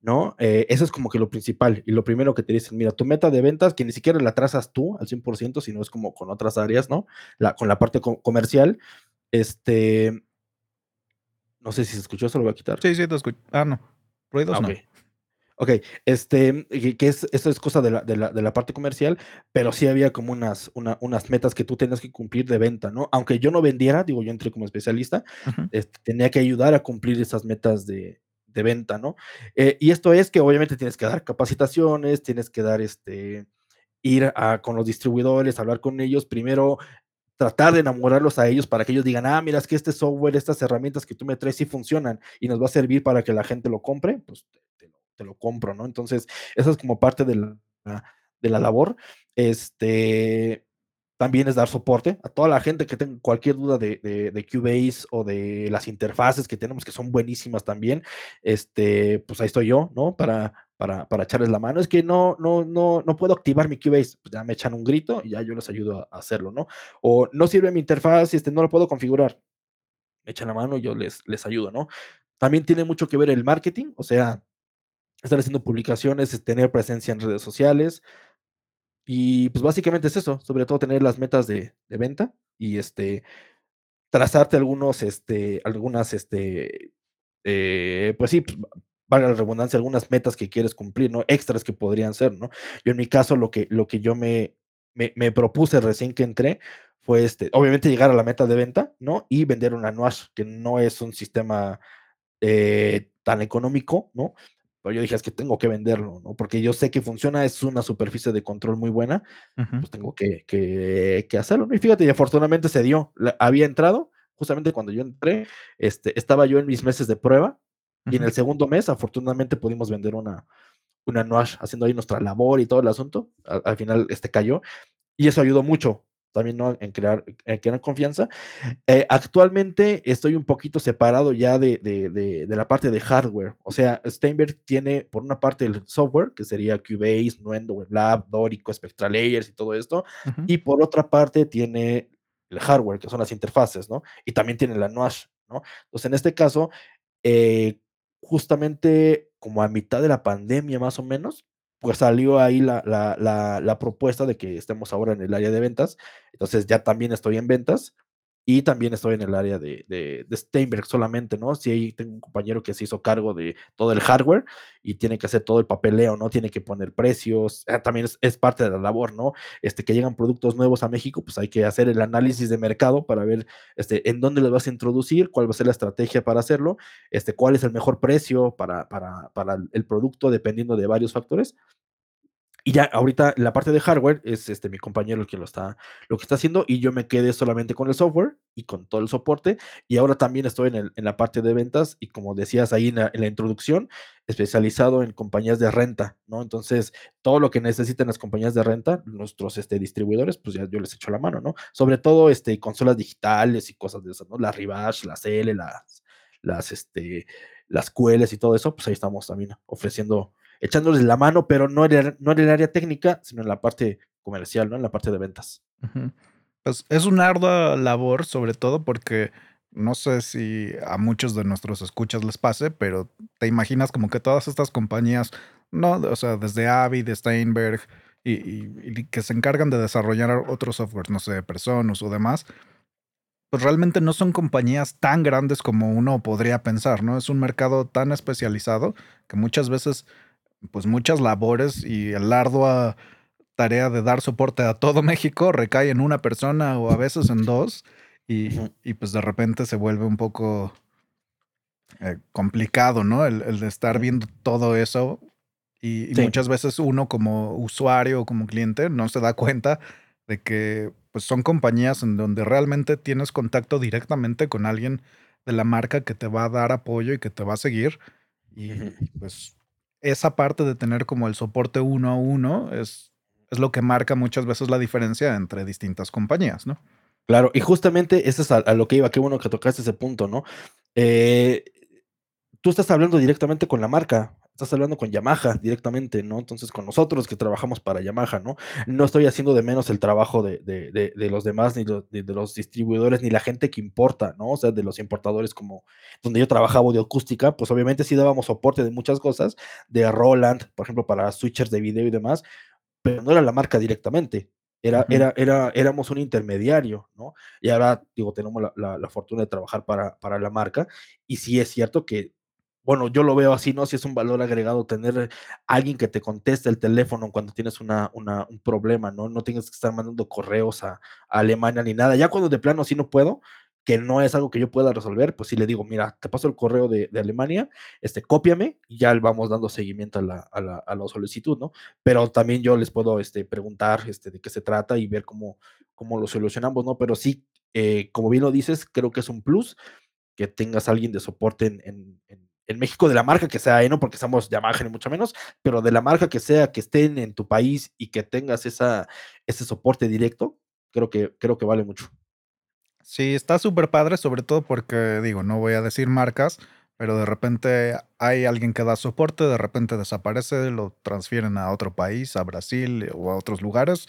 ¿no? Eh, eso es como que lo principal. Y lo primero que te dicen, mira, tu meta de ventas, que ni siquiera la trazas tú al 100%, sino es como con otras áreas, ¿no? La, con la parte co comercial, este... No sé si se escuchó, se lo voy a quitar. Sí, sí, te escucho. Ah, no. Ruidos ah, okay. no. Okey, este, que es eso es cosa de la de la de la parte comercial, pero sí había como unas una unas metas que tú tenías que cumplir de venta, ¿no? Aunque yo no vendiera, digo, yo entré como especialista, este, tenía que ayudar a cumplir esas metas de de venta, ¿no? Eh, y esto es que obviamente tienes que dar capacitaciones, tienes que dar, este, ir a con los distribuidores, hablar con ellos, primero tratar de enamorarlos a ellos para que ellos digan: "Ah, mira, es que este software, estas herramientas que tú me traes sí funcionan y nos va a servir para que la gente lo compre", pues te lo compro, ¿no? Entonces, eso es como parte de la de la labor. Este, también es dar soporte a toda la gente que tenga cualquier duda de de de Cubase o de las interfaces que tenemos, que son buenísimas también, este, pues ahí estoy yo, ¿no? Para para para echarles la mano. Es que no no no no puedo activar mi Cubase, pues ya me echan un grito y ya yo les ayudo a hacerlo, ¿no? O no sirve mi interfaz, este, no lo puedo configurar. Me echan la mano y yo les les ayudo, ¿no? También tiene mucho que ver el marketing, o sea, estar haciendo publicaciones, es tener presencia en redes sociales. Y, pues, básicamente es eso, sobre todo tener las metas de de venta y, este, trazarte algunos, este, algunas, este, eh, pues sí, valga la redundancia, algunas metas que quieres cumplir, ¿no? Extras que podrían ser, ¿no? Yo en mi caso, lo que lo que yo me me me propuse recién que entré fue, este, obviamente llegar a la meta de venta, ¿no? Y vender una NUASH, que no es un sistema, eh, tan económico, ¿no? Pero yo dije: "Es que tengo que venderlo", ¿no? Porque yo sé que funciona, es una superficie de control muy buena, pues tengo que que que hacerlo, ¿no? Y fíjate, y afortunadamente se dio. La había entrado, justamente cuando yo entré, este, estaba yo en mis meses de prueba, y en el segundo mes, afortunadamente, pudimos vender una una NUASH haciendo ahí nuestra labor y todo el asunto. Al al final, este, cayó, y eso ayudó mucho también, ¿no? En crear en crear confianza. Eh, actualmente estoy un poquito separado ya de de de de la parte de hardware. O sea, Steinberg tiene, por una parte, el software, que sería Cubase, Nuendo, WebLab, Dorico, SpectraLayers y todo esto, Ujú. y por otra parte tiene el hardware, que son las interfaces, ¿no? Y también tiene la NUASH, ¿no? Entonces, en este caso, eh, justamente como a mitad de la pandemia, más o menos, pues salió ahí la la la la propuesta de que estemos ahora en el área de ventas. Entonces, ya también estoy en ventas y también estoy en el área de de de Steinberg solamente, ¿no? Sí, ahí tengo un compañero que se hizo cargo de todo el hardware y tiene que hacer todo el papeleo, ¿no? Tiene que poner precios, ah, también es es parte de la labor, ¿no? Este, que llegan productos nuevos a México, pues hay que hacer el análisis de mercado para ver, este, en dónde los vas a introducir, cuál va a ser la estrategia para hacerlo, este, cuál es el mejor precio para para para el producto, dependiendo de varios factores. Y ya, ahorita la parte de hardware es, este, mi compañero el que lo está lo que está haciendo, y yo me quedé solamente con el software y con todo el soporte. Y ahora también estoy en el en la parte de ventas y, como decías ahí en la introducción, especializado en compañías de renta, ¿no? Entonces, todo lo que necesiten las compañías de renta, nuestros, este, distribuidores, pues ya yo les echo la mano, ¿no? Sobre todo, este, consolas digitales y cosas de esas, ¿no? Las Rivash, las L, las las, este, las y todo eso, pues ahí estamos también ofreciendo echándoles la mano, pero no en el no en el área técnica, sino en la parte comercial, ¿no? En la parte de ventas. Pues, es una ardua labor, sobre todo porque no sé si a muchos de nuestros escuchas les pase, pero te imaginas como que todas estas compañías, ¿no? O sea, desde Avid, Steinberg, y que se encargan de desarrollar otros softwares, no sé, Presonus o demás. Pues, realmente no son compañías tan grandes como uno podría pensar, ¿no? Es un mercado tan especializado que muchas veces, pues, muchas labores y el ardua tarea de dar soporte a todo México recae en una persona o a veces en 2 y y, pues, de repente se vuelve un poco eh, complicado, ¿no? El el de estar viendo todo eso, y y Sí. muchas veces uno como usuario o como cliente no se da cuenta de que, pues, son compañías en donde realmente tienes contacto directamente con alguien de la marca que te va a dar apoyo y que te va a seguir. Y, pues, esa parte de tener como el soporte uno a uno es es lo que marca muchas veces la diferencia entre distintas compañías, ¿no? Claro, y justamente eso es a a lo que iba, qué bueno que tocaste ese punto, ¿no? Eh, tú estás hablando directamente con la marca, estás hablando con Yamaha directamente, ¿no? Entonces, con nosotros que trabajamos para Yamaha, ¿no? No estoy haciendo de menos el trabajo de de de de los demás, ni lo de de los distribuidores, ni la gente que importa, ¿no? O sea, de los importadores como donde yo trabajaba Audioacústica, pues, obviamente sí dábamos soporte de muchas cosas, de Roland, por ejemplo, para switchers de video y demás, pero no era la marca directamente, era Ujú. era era éramos un intermediario, ¿no? Y ahora, digo, tenemos la la la fortuna de trabajar para para la marca, y sí es cierto que bueno, yo lo veo así, ¿no? Si es un valor agregado tener alguien que te conteste el teléfono cuando tienes una, una, un problema, ¿no? No tienes que estar mandando correos a, a, Alemania ni nada. Ya cuando de plano sí no puedo, que no es algo que yo pueda resolver, pues sí le digo, mira, te paso el correo de, Alemania, este, cópiame y ya vamos dando seguimiento a la, a, la, a la, solicitud, ¿no? Pero también yo les puedo este, preguntar este, de qué se trata y ver cómo, cómo lo solucionamos, ¿no? Pero sí, eh, como bien lo dices, creo que es un plus que tengas alguien de soporte en, en, en en México de la marca que sea, ¿eh? no porque somos Yamaha ni mucho menos, pero de la marca que sea, que estén en tu país y que tengas esa, ese soporte directo, creo que, creo que vale mucho. Sí, está súper padre, sobre todo porque, digo, no voy a decir marcas, pero de repente hay alguien que da soporte, de repente desaparece, lo transfieren a otro país, a Brasil o a otros lugares,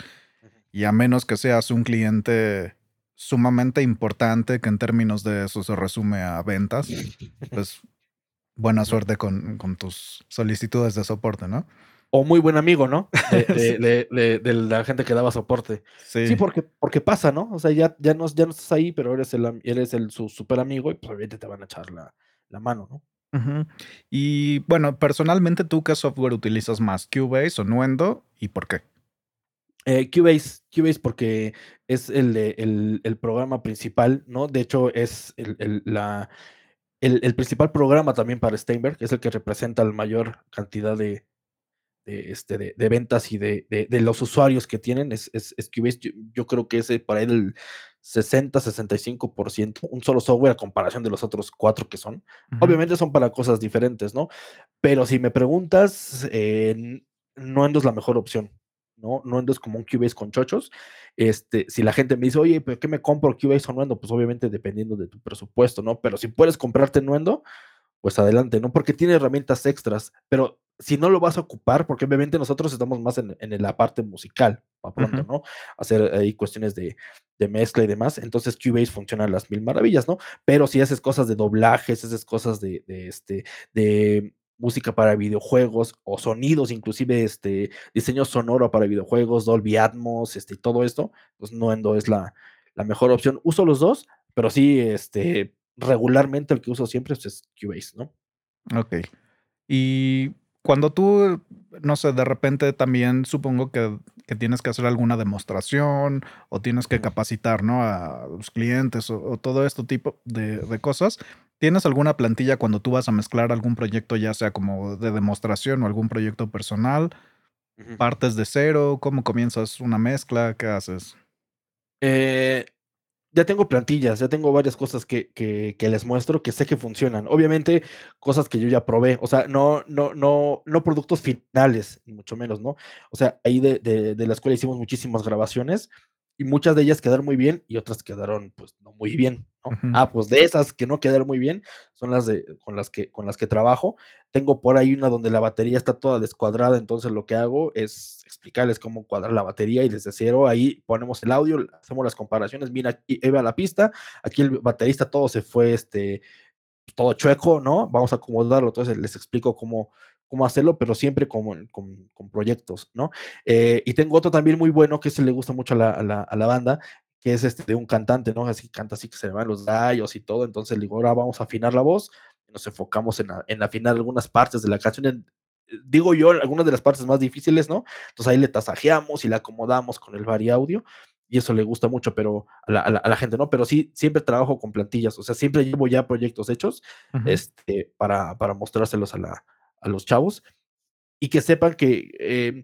y a menos que seas un cliente sumamente importante que en términos de eso se resume a ventas, pues buena suerte con, con, tus solicitudes de soporte, ¿no? O muy buen amigo, ¿no? De, de, de, de, la gente que daba soporte. Sí, sí porque, porque pasa, ¿no? O sea, ya, ya, no, ya no estás ahí, pero eres el, eres el su super amigo y pues obviamente te van a echar la, la mano, ¿no? Uh -huh. Y bueno, personalmente, ¿tú qué software utilizas más? ¿Cubase o Nuendo? ¿Y por qué? Eh, Cubase, Cubase porque es el, el, el, programa principal, ¿no? De hecho, es el, el la, el, el, principal programa también para Steinberg, es el que representa la mayor cantidad de, de, este, de, de ventas y de, de, los usuarios que tienen, es, es, es Cubase. Yo, yo, creo que ese para él el 60-65%, un solo software a comparación de los otros cuatro que son. Uh -huh. Obviamente son para cosas diferentes, ¿no? Pero si me preguntas, eh, no es la mejor opción. ¿No? Es como un Cubase con chochos. Este, si la gente me dice, oye, ¿pero qué me compro Cubase o Nuendo? Pues obviamente dependiendo de tu presupuesto, ¿no? Pero si puedes comprarte Nuendo, pues adelante, ¿no? Porque tiene herramientas extras, pero si no lo vas a ocupar, porque obviamente nosotros estamos más en, en la parte musical, para pronto, uh -huh. ¿no? Hacer ahí cuestiones de, de, mezcla y demás, entonces Cubase funciona a las mil maravillas, ¿no? Pero si haces cosas de doblajes, haces cosas de, de este, de música para videojuegos o sonidos, inclusive este diseño sonoro para videojuegos, Dolby Atmos, este, todo esto, pues Nuendo es la, la mejor opción. Uso los dos, pero sí, este, regularmente el que uso siempre es Cubase, ¿no? Ok. Y cuando tú, no sé, de repente también supongo que, que tienes que hacer alguna demostración o tienes que capacitar, ¿no? A los clientes o, o todo este tipo de, de cosas. ¿Tienes alguna plantilla cuando tú vas a mezclar algún proyecto, ya sea como de demostración o algún proyecto personal? Uh -huh. ¿Partes de cero? ¿Cómo comienzas una mezcla? ¿Qué haces? Eh, ya tengo plantillas, ya tengo varias cosas que, que, que, les muestro que sé que funcionan. Obviamente, cosas que yo ya probé, o sea, no, no, no, no productos finales, ni mucho menos, ¿no? O sea, ahí de, de, de la escuela hicimos muchísimas grabaciones y muchas de ellas quedaron muy bien y otras quedaron pues no muy bien, ¿no? Uh -huh. Ah, pues de esas que no quedaron muy bien son las de con las que con las que trabajo. Tengo por ahí una donde la batería está toda descuadrada, entonces lo que hago es explicarles cómo cuadrar la batería y desde cero ahí ponemos el audio, hacemos las comparaciones, mira aquí va la pista, aquí el baterista todo se fue este todo chueco, ¿no? Vamos a acomodarlo, entonces les explico cómo cómo hacerlo, pero siempre con, con, con proyectos, ¿no? Eh, y tengo otro también muy bueno que se le gusta mucho a la, a la, a la banda, que es este de un cantante, ¿no? Así canta así que se le van los gallos y todo, entonces le digo, ahora vamos a afinar la voz, y nos enfocamos en, en afinar algunas partes de la canción, en, digo yo, algunas de las partes más difíciles, ¿no? Entonces ahí le tasajeamos y le acomodamos con el vari audio, y eso le gusta mucho, pero a la, a la, a la gente, ¿no? Pero sí, siempre trabajo con plantillas, o sea, siempre llevo ya proyectos hechos, uh -huh. este, para, para mostrárselos a la, a los chavos y que sepan que, eh,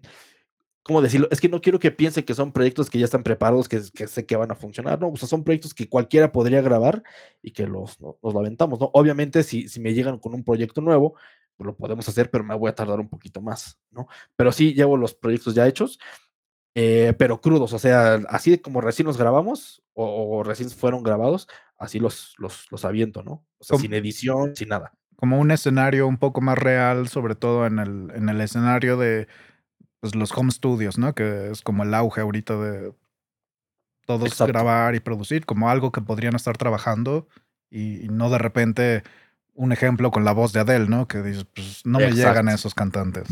¿cómo decirlo? Es que no quiero que piensen que son proyectos que ya están preparados, que, que sé que van a funcionar, ¿no? O sea, son proyectos que cualquiera podría grabar y que los, los, los aventamos, ¿no? Obviamente, si, si me llegan con un proyecto nuevo, pues lo podemos hacer, pero me voy a tardar un poquito más, ¿no? Pero sí llevo los proyectos ya hechos, eh, pero crudos, o sea, así como recién los grabamos o, o recién fueron grabados, así los, los, los aviento, ¿no? O sea, sin edición, sin nada como un escenario un poco más real, sobre todo en el, en el escenario de pues, los home studios, ¿no? Que es como el auge ahorita de todos Exacto. grabar y producir, como algo que podrían estar trabajando y, y, no de repente un ejemplo con la voz de Adele, ¿no? Que dices, pues no me Exacto. llegan a esos cantantes.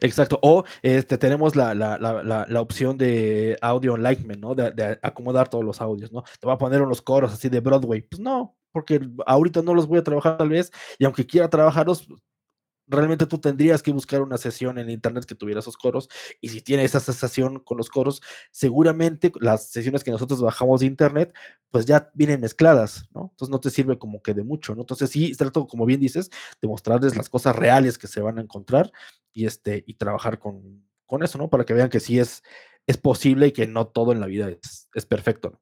Exacto. O este, tenemos la, la, la, la opción de audio enlightenment, ¿no? De, de, acomodar todos los audios, ¿no? Te va a poner unos coros así de Broadway. Pues no, porque ahorita no los voy a trabajar tal vez, y aunque quiera trabajarlos, realmente tú tendrías que buscar una sesión en internet que tuviera esos coros y si tiene esa sesión con los coros, seguramente las sesiones que nosotros bajamos de internet, pues ya vienen mezcladas, ¿no? Entonces no te sirve como que de mucho, ¿no? Entonces sí, trato, como bien dices, de mostrarles las cosas reales que se van a encontrar y, este, y trabajar con, con eso, ¿no? Para que vean que sí es, es posible y que no todo en la vida es, es perfecto.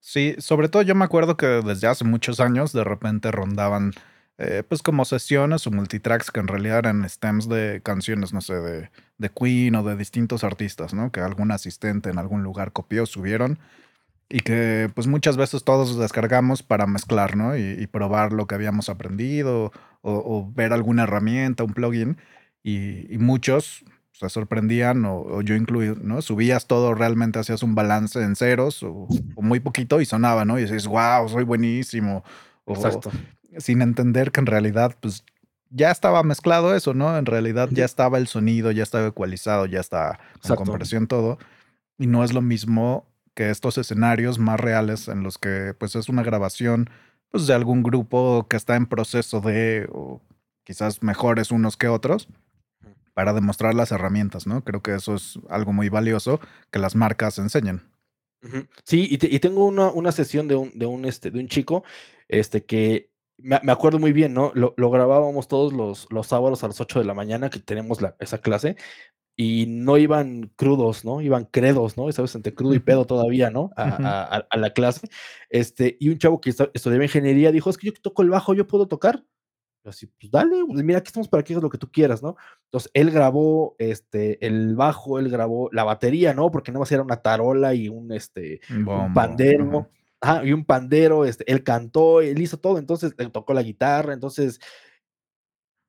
Sí, sobre todo yo me acuerdo que desde hace muchos años de repente rondaban eh, pues como sesiones o multitracks que en realidad eran stems de canciones, no sé, de, de Queen o de distintos artistas, ¿no? Que algún asistente en algún lugar copió, subieron y que pues muchas veces todos descargamos para mezclar, ¿no? Y, probar lo que habíamos aprendido o, ver alguna herramienta, un plugin y, muchos se sorprendían o, yo incluido, ¿no? Subías todo realmente, hacías un balance en ceros o, muy poquito y sonaba, ¿no? Y dices, wow, soy buenísimo. Exacto sin entender que en realidad, pues ya estaba mezclado eso, ¿no? En realidad ya estaba el sonido, ya estaba ecualizado, ya está con compresión todo. Y no es lo mismo que estos escenarios más reales en los que pues es una grabación pues de algún grupo que está en proceso de, o quizás mejores unos que otros, para demostrar las herramientas, ¿no? Creo que eso es algo muy valioso que las marcas enseñan. Sí, y, tengo una, una sesión de un, de un, este, de un chico este, que me, acuerdo muy bien, ¿no? Lo, grabábamos todos los, los, sábados a las 8 de la mañana que tenemos la, esa clase y no iban crudos, ¿no? Iban credos, ¿no? Sabes, entre crudo y pedo todavía, ¿no? A, la clase. Este, y un chavo que estudiaba ingeniería dijo, es que yo toco el bajo, yo puedo tocar. Así, pues dale, mira, aquí estamos para que hagas lo que tú quieras, ¿no? Entonces, él grabó este, el bajo, él grabó la batería, ¿no? Porque nada más era una tarola y un, este, un pandero y un pandero, este, él cantó, él hizo todo, entonces él tocó la guitarra, entonces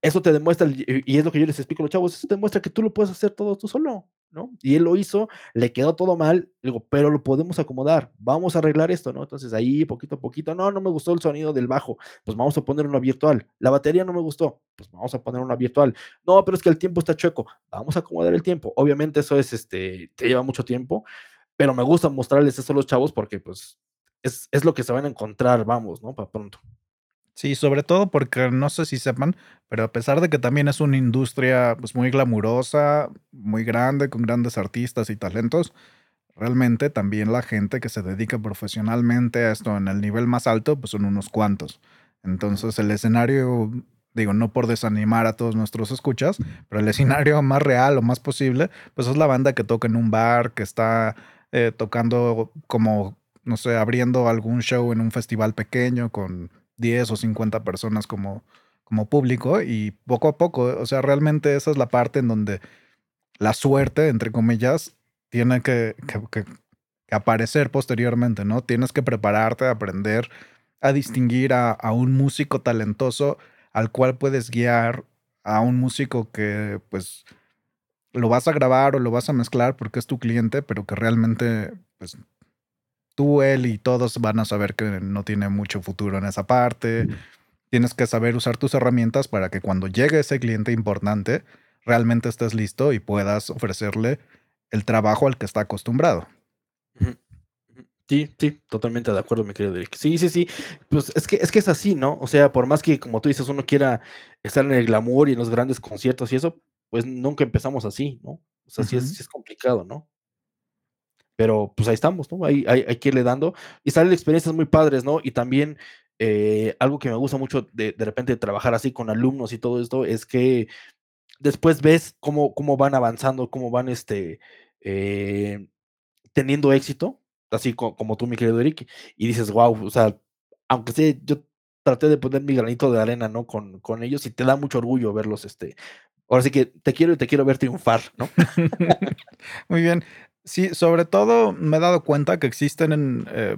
eso te demuestra, y es lo que yo les explico a los chavos, eso te demuestra que tú lo puedes hacer todo tú solo, ¿no? Y él lo hizo, le quedó todo mal, digo, pero lo podemos acomodar, vamos a arreglar esto, ¿no? Entonces ahí, poquito a poquito, no, no me gustó el sonido del bajo, pues vamos a poner una virtual, la batería no me gustó, pues vamos a poner una virtual, no, pero es que el tiempo está chueco, vamos a acomodar el tiempo, obviamente eso es, este, te lleva mucho tiempo, pero me gusta mostrarles eso a los chavos porque, pues, es, lo que se van a encontrar, vamos, ¿no? Para pronto. Sí, sobre todo porque no sé si sepan, pero a pesar de que también es una industria pues, muy glamurosa, muy grande, con grandes artistas y talentos, realmente también la gente que se dedica profesionalmente a esto en el nivel más alto, pues son unos cuantos. Entonces el escenario, digo, no por desanimar a todos nuestros escuchas, pero el escenario más real o más posible, pues es la banda que toca en un bar, que está eh, tocando como no sé, abriendo algún show en un festival pequeño con 10 o 50 personas como, como público y poco a poco, o sea, realmente esa es la parte en donde la suerte, entre comillas, tiene que, aparecer posteriormente, ¿no? Tienes que prepararte, aprender a distinguir a, a, un músico talentoso al cual puedes guiar, a un músico que pues lo vas a grabar o lo vas a mezclar porque es tu cliente, pero que realmente pues tú, él y todos van a saber que no tiene mucho futuro en esa parte. Tienes que saber usar tus herramientas para que cuando llegue ese cliente importante, realmente estés listo y puedas ofrecerle el trabajo al que está acostumbrado. Sí, sí, totalmente de acuerdo, mi querido Eric. Sí, sí, sí. Pues es que, es que es así, ¿no? O sea, por más que, como tú dices, uno quiera estar en el glamour y en los grandes conciertos y eso, pues nunca empezamos así, ¿no? O sea, sí, es, sí es complicado, ¿no? Pero pues ahí estamos, ¿no? Hay, hay, hay que irle dando. Y salen experiencias muy padres, ¿no? Y también eh, algo que me gusta mucho de, de repente trabajar así con alumnos y todo esto es que después ves cómo, cómo van avanzando, cómo van este, eh, teniendo éxito, así como, tú, mi querido Eric, y dices, wow, o sea, aunque sé, yo traté de poner mi granito de arena, ¿no? Con, con ellos y te da mucho orgullo verlos, este, ahora sí que te quiero y te quiero ver triunfar, ¿no? Muy bien. Sí, sobre todo me he dado cuenta que existen eh,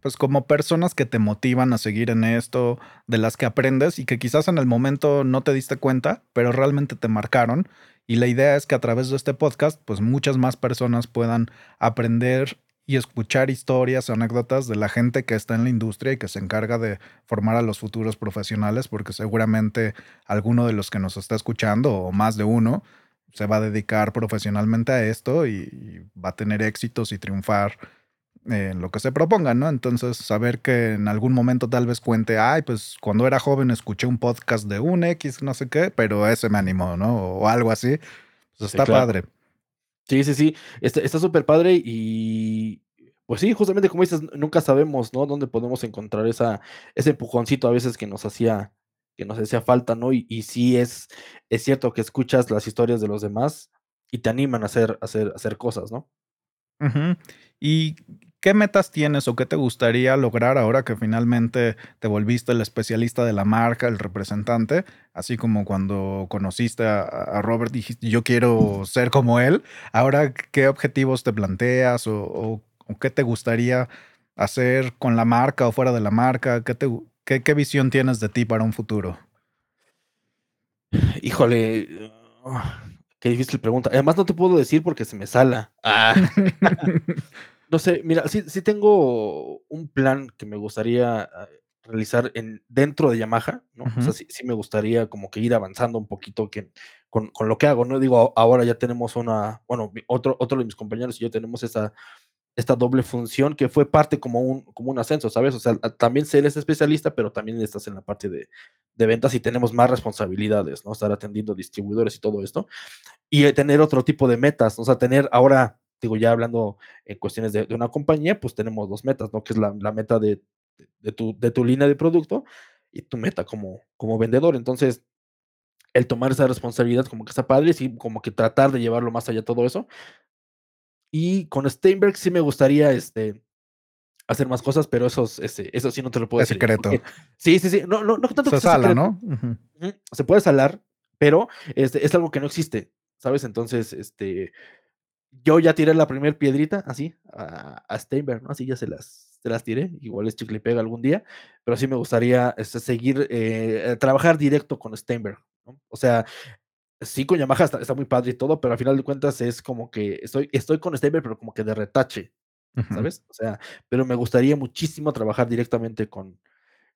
pues como personas que te motivan a seguir en esto, de las que aprendes y que quizás en el momento no te diste cuenta, pero realmente te marcaron. Y la idea es que a través de este podcast, pues muchas más personas puedan aprender y escuchar historias, anécdotas de la gente que está en la industria y que se encarga de formar a los futuros profesionales, porque seguramente alguno de los que nos está escuchando, o más de uno, se va a dedicar profesionalmente a esto y, va a tener éxitos y triunfar en lo que se propongan, ¿no? Entonces, saber que en algún momento tal vez cuente, ay, pues cuando era joven escuché un podcast de un X, no sé qué, pero ese me animó, ¿no? O algo así. Pues está padre. Sí, sí, sí. Está súper padre y pues sí, justamente como dices, nunca sabemos, ¿no? Dónde podemos encontrar esa, ese empujoncito a veces que nos hacía, que nos hacía falta, ¿no? Y, y sí es, es cierto que escuchas las historias de los demás y te animan a hacer, a hacer, a hacer cosas, ¿no? ¿Y qué metas tienes o qué te gustaría lograr ahora que finalmente te volviste el especialista de la marca, el representante? Así como cuando conociste a, Robert dijiste, yo quiero ser como él. Ahora, ¿qué objetivos te planteas o, qué te gustaría hacer con la marca o fuera de la marca? ¿Qué, te, qué, visión tienes de ti para un futuro? Híjole, Qué difícil pregunta. Además, no te puedo decir porque se me sala. Ah. no sé, mira, sí, sí tengo un plan que me gustaría ah, realizar en, dentro de Yamaha, ¿no? O sea, sí, sí, me gustaría como que ir avanzando un poquito que, con, con, lo que hago, ¿no? Digo, ahora ya tenemos una, bueno, otro, otro de mis compañeros y yo tenemos esa esta doble función que fue parte como un, como un ascenso, ¿sabes? O sea, también ser ese especialista, pero también estás en la parte de, de, ventas y tenemos más responsabilidades, ¿no? Estar atendiendo distribuidores y todo esto. Y tener otro tipo de metas, o sea, tener ahora, digo, ya hablando en cuestiones de, de una compañía, pues tenemos dos metas, ¿no? Que es la, la meta de, de, tu, de tu línea de producto y tu meta como, como vendedor. Entonces, el tomar esa responsabilidad como que está padre, y como que tratar de llevarlo más allá todo eso, y con Steinberg sí me gustaría este, hacer más cosas, pero eso, ese, eso sí no te lo puedo es decir. secreto. sí, sí, sí. No, no, no tanto Se sala, ¿no? Se puede salar, pero este, es algo que no existe, ¿sabes? Entonces, este, yo ya tiré la primera piedrita, así, a, Steinberg, ¿no? Así ya se las, se las tiré. Igual es chicle pega algún día, pero sí me gustaría este, seguir, eh, trabajar directo con Steinberg, ¿no? O sea, sí, con Yamaha está, muy padre y todo, pero al final de cuentas es como que estoy, estoy con Stable, pero como que de retache, ¿sabes? O sea, pero me gustaría muchísimo trabajar directamente con,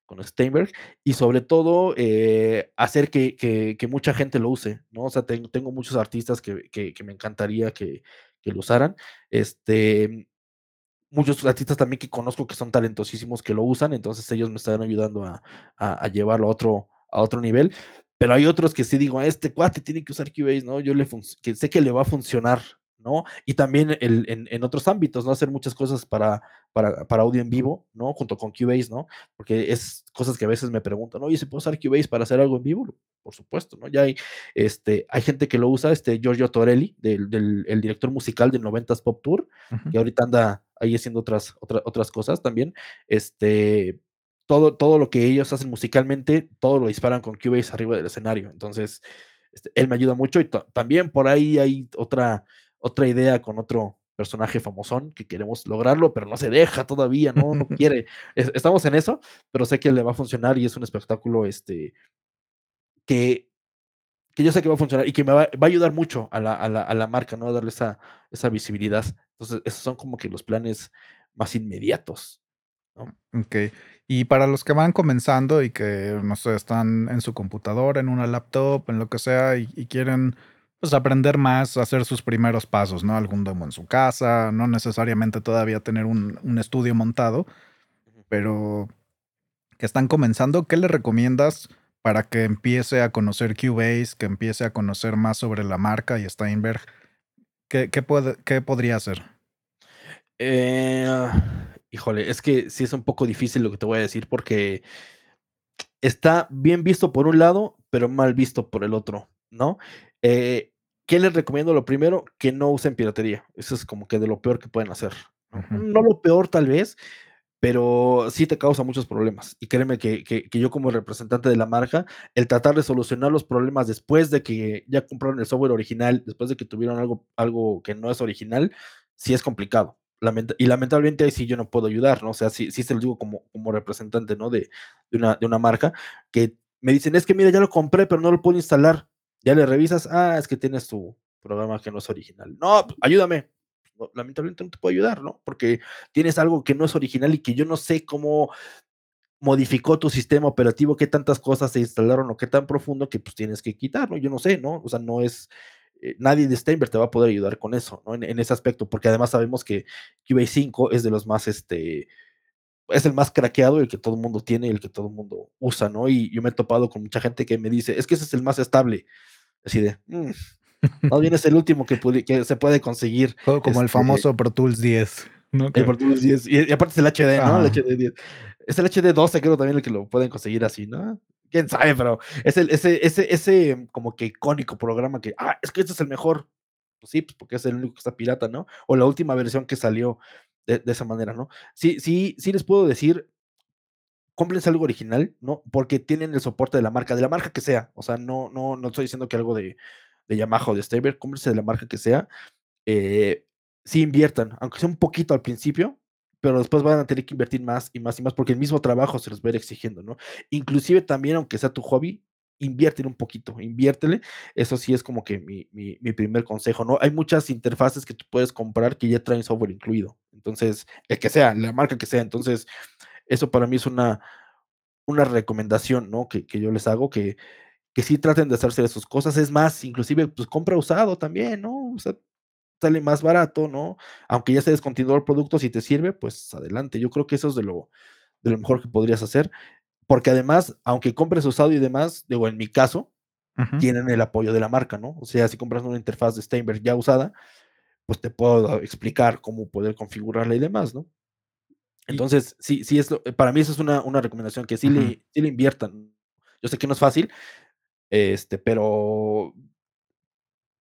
con Steinberg y sobre todo eh, hacer que, que, mucha gente lo use, ¿no? O sea, tengo, tengo muchos artistas que, que, me encantaría que, lo usaran. Este, muchos artistas también que conozco que son talentosísimos que lo usan, entonces ellos me están ayudando a, a llevarlo a otro, a otro nivel. Pero hay otros que sí digo, este cuate tiene que usar Cubase, ¿no? Yo le que sé que le va a funcionar, ¿no? Y también el, en, en, otros ámbitos, ¿no? Hacer muchas cosas para, para, para, audio en vivo, ¿no? Junto con Cubase, ¿no? Porque es cosas que a veces me preguntan, oye, ¿se puede usar Cubase para hacer algo en vivo? Por supuesto, ¿no? Ya hay, este, hay gente que lo usa, este Giorgio Torelli, del, del el director musical del 90s Pop Tour, que ahorita anda ahí haciendo otras, otras otras cosas también, este, todo, todo lo que ellos hacen musicalmente, todo lo disparan con Cubase arriba del escenario. Entonces, este, él me ayuda mucho y también por ahí hay otra, otra idea con otro personaje famosón que queremos lograrlo, pero no se deja todavía, no, no quiere. estamos en eso, pero sé que le va a funcionar y es un espectáculo este, que, que yo sé que va a funcionar y que me va, va a ayudar mucho a la, a, la, a la, marca, ¿no? A darle esa, esa visibilidad. Entonces, esos son como que los planes más inmediatos. Ok. Y para los que van comenzando y que, no sé, están en su computadora, en una laptop, en lo que sea, y, quieren pues aprender más, hacer sus primeros pasos, ¿no? Algún demo en su casa, no necesariamente todavía tener un, un estudio montado, pero que están comenzando, ¿qué le recomiendas para que empiece a conocer Cubase, que empiece a conocer más sobre la marca y Steinberg? ¿Qué, qué, puede, qué podría hacer? Eh, Híjole, es que sí es un poco difícil lo que te voy a decir porque está bien visto por un lado, pero mal visto por el otro, ¿no? Eh, ¿Qué les recomiendo? Lo primero, que no usen piratería. Eso es como que de lo peor que pueden hacer. No lo peor tal vez, pero sí te causa muchos problemas. Y créeme que, que, yo como representante de la marca, el tratar de solucionar los problemas después de que ya compraron el software original, después de que tuvieron algo, algo que no es original, sí es complicado y lamentablemente ahí sí yo no puedo ayudar, ¿no? O sea, sí, sí se lo digo como, como representante, ¿no? De, de, una, de una marca, que me dicen, es que mira, ya lo compré, pero no lo puedo instalar. Ya le revisas, ah, es que tienes tu programa que no es original. No, pues, ayúdame. lamentablemente no te puedo ayudar, ¿no? Porque tienes algo que no es original y que yo no sé cómo modificó tu sistema operativo, qué tantas cosas se instalaron o qué tan profundo que pues tienes que quitar, ¿no? Yo no sé, ¿no? O sea, no es, eh, nadie de Steinberg te va a poder ayudar con eso, ¿no? En, ese aspecto, porque además sabemos que Cubase 5 es de los más, este, es el más craqueado, el que todo el mundo tiene y el que todo el mundo usa, ¿no? Y yo me he topado con mucha gente que me dice, es que ese es el más estable. Así de, mm, más bien es el último que, que se puede conseguir. Como el este famoso Pro Tools 10. ¿no? El Pro Tools 10. Y, aparte es el HD, ¿no? El HD 10. Es el HD 12, creo también el que lo pueden conseguir así, ¿no? Quién sabe, pero es el, ese, ese, ese como que icónico programa que, ah, es que este es el mejor. Pues sí, pues porque es el único que está pirata, ¿no? O la última versión que salió de, esa manera, ¿no? Sí, sí, sí les puedo decir, cómprense algo original, ¿no? Porque tienen el soporte de la marca, de la marca que sea. O sea, no, no, no estoy diciendo que algo de, de Yamaha o de Staber, cómprense de la marca que sea. Eh, sí inviertan, aunque sea un poquito al principio, pero después van a tener que invertir más y más y más porque el mismo trabajo se los va a ir exigiendo, ¿no? Inclusive también, aunque sea tu hobby, inviértele un poquito, inviértele. Eso sí es como que mi, mi, primer consejo, ¿no? Hay muchas interfaces que tú puedes comprar que ya traen software incluido. Entonces, el que sea, la marca que sea. Entonces, eso para mí es una, una recomendación, ¿no? Que, que yo les hago, que, que sí traten de hacerse de sus cosas. Es más, inclusive, pues compra usado también, ¿no? O sea, sale más barato, ¿no? Aunque ya se descontinuó el producto, si te sirve, pues adelante. Yo creo que eso es de lo, de lo mejor que podrías hacer, porque además, aunque compres usado y demás, digo, en mi caso, tienen el apoyo de la marca, ¿no? O sea, si compras una interfaz de Steinberg ya usada, pues te puedo explicar cómo poder configurarla y demás, ¿no? Entonces, sí, sí, es para mí eso es una, una recomendación, que sí, le, sí le inviertan. Yo sé que no es fácil, este, pero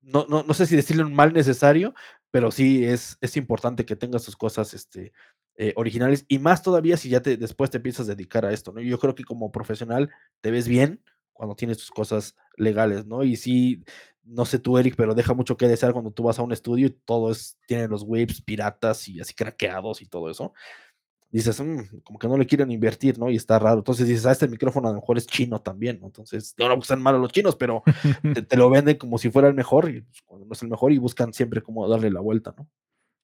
no, no, no sé si decirle un mal necesario, pero sí es, es importante que tengas sus cosas este, eh, originales y más todavía si ya te, después te empiezas a dedicar a esto, ¿no? Yo creo que como profesional te ves bien cuando tienes tus cosas legales, ¿no? Y sí, no sé tú, Eric, pero deja mucho que desear cuando tú vas a un estudio y todo es, tiene los waves piratas y así craqueados y todo eso dices, mm, como que no le quieren invertir, ¿no? Y está raro. Entonces dices, ah, este micrófono a lo mejor es chino también, ¿no? Entonces, no, no están malos los chinos, pero te, lo venden como si fuera el mejor, y pues, cuando no es el mejor, y buscan siempre cómo darle la vuelta, ¿no?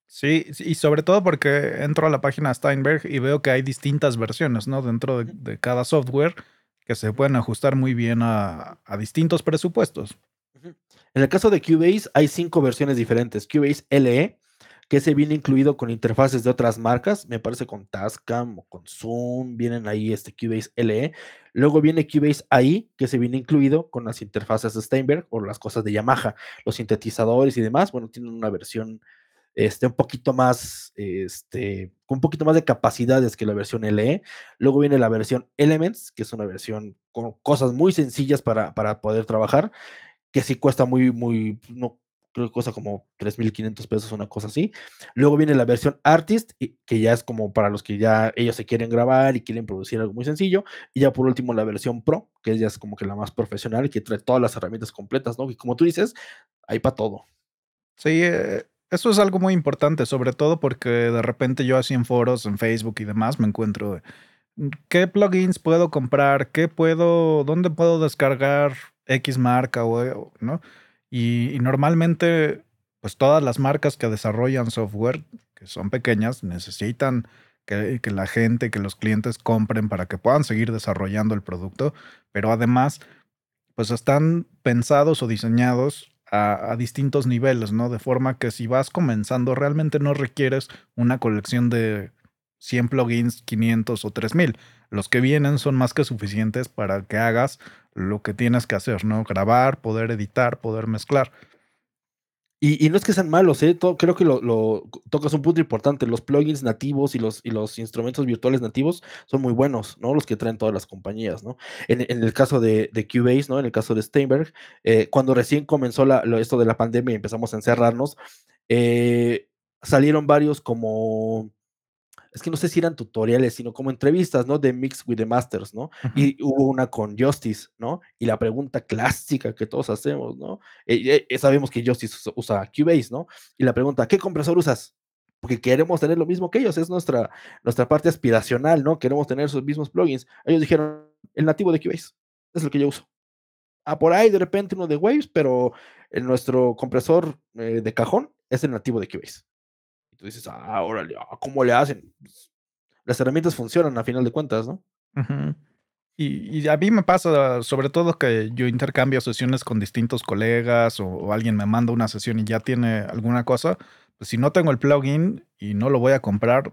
Sí, y sobre todo porque entro a la página Steinberg y veo que hay distintas versiones, ¿no? Dentro de, cada software que se pueden ajustar muy bien a, a distintos presupuestos. En el caso de Cubase hay cinco versiones diferentes. Cubase LE, que se viene incluido con interfaces de otras marcas, me parece con Tascam o con Zoom, vienen ahí este Cubase LE. Luego viene Cubase AI, que se viene incluido con las interfaces de Steinberg o las cosas de Yamaha, los sintetizadores y demás. Bueno, tienen una versión este, un poquito más, este, con un poquito más de capacidades que la versión LE. Luego viene la versión Elements, que es una versión con cosas muy sencillas para, para poder trabajar, que sí cuesta muy, muy, no, creo que cuesta como 3.500 pesos, una cosa así. Luego viene la versión Artist, que ya es como para los que ya ellos se quieren grabar y quieren producir algo muy sencillo. Y ya por último la versión Pro, que ya es como que la más profesional que trae todas las herramientas completas, ¿no? Y como tú dices, hay para todo. Sí, eh, eso es algo muy importante, sobre todo porque de repente yo así en foros, en Facebook y demás, me encuentro qué plugins puedo comprar, qué puedo, dónde puedo descargar X marca o, ¿no? Y, normalmente, pues todas las marcas que desarrollan software, que son pequeñas, necesitan que, la gente, que los clientes compren para que puedan seguir desarrollando el producto, pero además, pues están pensados o diseñados a, a, distintos niveles, ¿no? De forma que si vas comenzando, realmente no requieres una colección de 100 plugins, 500 o 3000. Los que vienen son más que suficientes para que hagas lo que tienes que hacer, ¿no? Grabar, poder editar, poder mezclar. Y, no es que sean malos, ¿eh? creo que lo, tocas un punto importante. Los plugins nativos y los, y los instrumentos virtuales nativos son muy buenos, ¿no? Los que traen todas las compañías, ¿no? En, el caso de, Cubase, ¿no? En el caso de Steinberg, eh, cuando recién comenzó la, esto de la pandemia y empezamos a encerrarnos, eh, salieron varios como es que no sé si eran tutoriales, sino como entrevistas, ¿no? De Mix with the Masters, ¿no? Y hubo una con Justice, ¿no? Y la pregunta clásica que todos hacemos, ¿no? Eh, eh, sabemos que Justice usa Cubase, ¿no? Y la pregunta, ¿qué compresor usas? Porque queremos tener lo mismo que ellos, es nuestra, nuestra parte aspiracional, ¿no? Queremos tener sus mismos plugins. Ellos dijeron, el nativo de Cubase, es lo que yo uso. Ah, por ahí de repente uno de Waves, pero en nuestro compresor eh, de cajón es el nativo de Cubase tú dices, ah, órale, ah, ¿cómo le hacen? Pues, las herramientas funcionan a final de cuentas, ¿no? Y, a mí me pasa, sobre todo, que yo intercambio sesiones con distintos colegas o, alguien me manda una sesión y ya tiene alguna cosa. Pues si no tengo el plugin y no lo voy a comprar,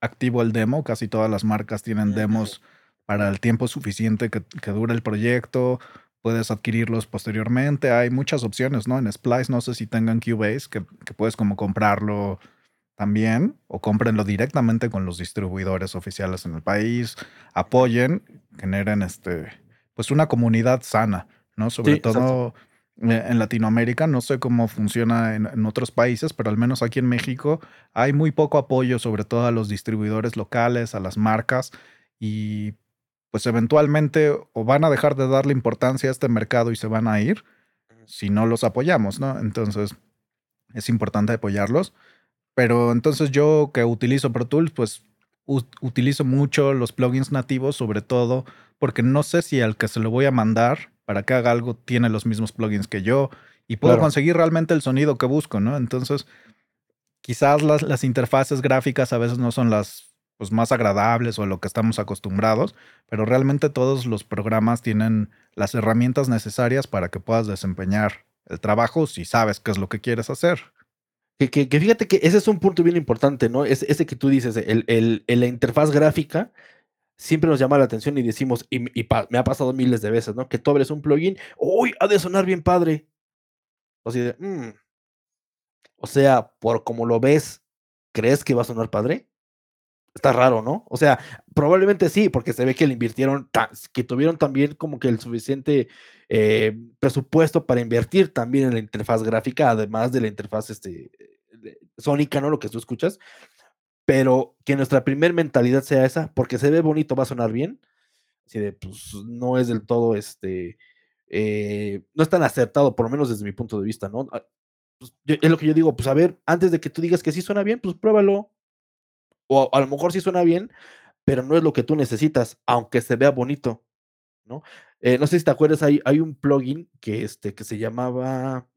activo el demo. Casi todas las marcas tienen demos para el tiempo suficiente que, que dura el proyecto. Puedes adquirirlos posteriormente. Hay muchas opciones, ¿no? En Splice, no sé si tengan Cubase, que, que puedes como comprarlo también o cómprenlo directamente con los distribuidores oficiales en el país, apoyen, generen este, pues una comunidad sana, ¿no? Sobre todo en Latinoamérica, no sé cómo funciona en, otros países, pero al menos aquí en México hay muy poco apoyo, sobre todo a los distribuidores locales, a las marcas, y pues eventualmente o van a dejar de darle importancia a este mercado y se van a ir si no los apoyamos, ¿no? Entonces es importante apoyarlos. Pero entonces yo que utilizo Pro Tools, pues utilizo mucho los plugins nativos, sobre todo porque no sé si al que se lo voy a mandar para que haga algo tiene los mismos plugins que yo y puedo conseguir realmente el sonido que busco, ¿no? Entonces, quizás las, las interfaces gráficas a veces no son las pues, más agradables o lo que estamos acostumbrados, pero realmente todos los programas tienen las herramientas necesarias para que puedas desempeñar el trabajo si sabes qué es lo que quieres hacer. Que, fíjate que ese es un punto bien importante, ¿no? Es, ese que tú dices, el, el, la interfaz gráfica siempre nos llama la atención y decimos, y, me ha pasado miles de veces, ¿no? Que tú abres un plugin, ¡uy! Ha de sonar bien padre. O sea, mm". O sea, por como lo ves, ¿crees que va a sonar padre? Está raro, ¿no? O sea, probablemente sí, porque se ve que le invirtieron, que tuvieron también como que el suficiente eh, presupuesto para invertir también en la interfaz gráfica, además de la interfaz este, sónica, ¿no? Lo que tú escuchas, pero que nuestra primer mentalidad sea esa, porque se ve bonito, va a sonar bien, de, pues no es del todo, este, eh, no es tan acertado, por lo menos desde mi punto de vista, ¿no? Ah, pues, es lo que yo digo, pues a ver, antes de que tú digas que sí suena bien, pues pruébalo, o a, lo mejor sí suena bien, pero no es lo que tú necesitas, aunque se vea bonito, ¿no? Eh, no sé si te acuerdas, hay, hay un plugin que, este, que se llamaba...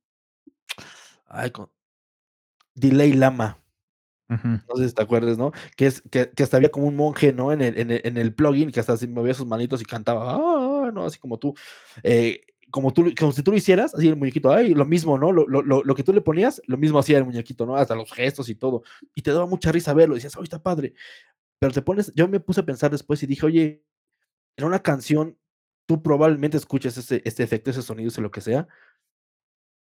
Ay, Delay Lama. No sé si te acuerdas, ¿no? Que, es, que, que, hasta había como un monje, ¿no? En el, en el, plugin, que hasta así movía sus manitos y cantaba, ah, ¿no? Así como tú. Eh, como tú, como si tú lo hicieras, así el muñequito, ay, lo mismo, ¿no? Lo, lo, lo, que tú le ponías, lo mismo hacía el muñequito, ¿no? Hasta los gestos y todo. Y te daba mucha risa verlo, y decías, ay, está padre. Pero te pones, yo me puse a pensar después y dije, oye, en una canción, tú probablemente escuches ese, este efecto, ese sonido, ese lo que sea,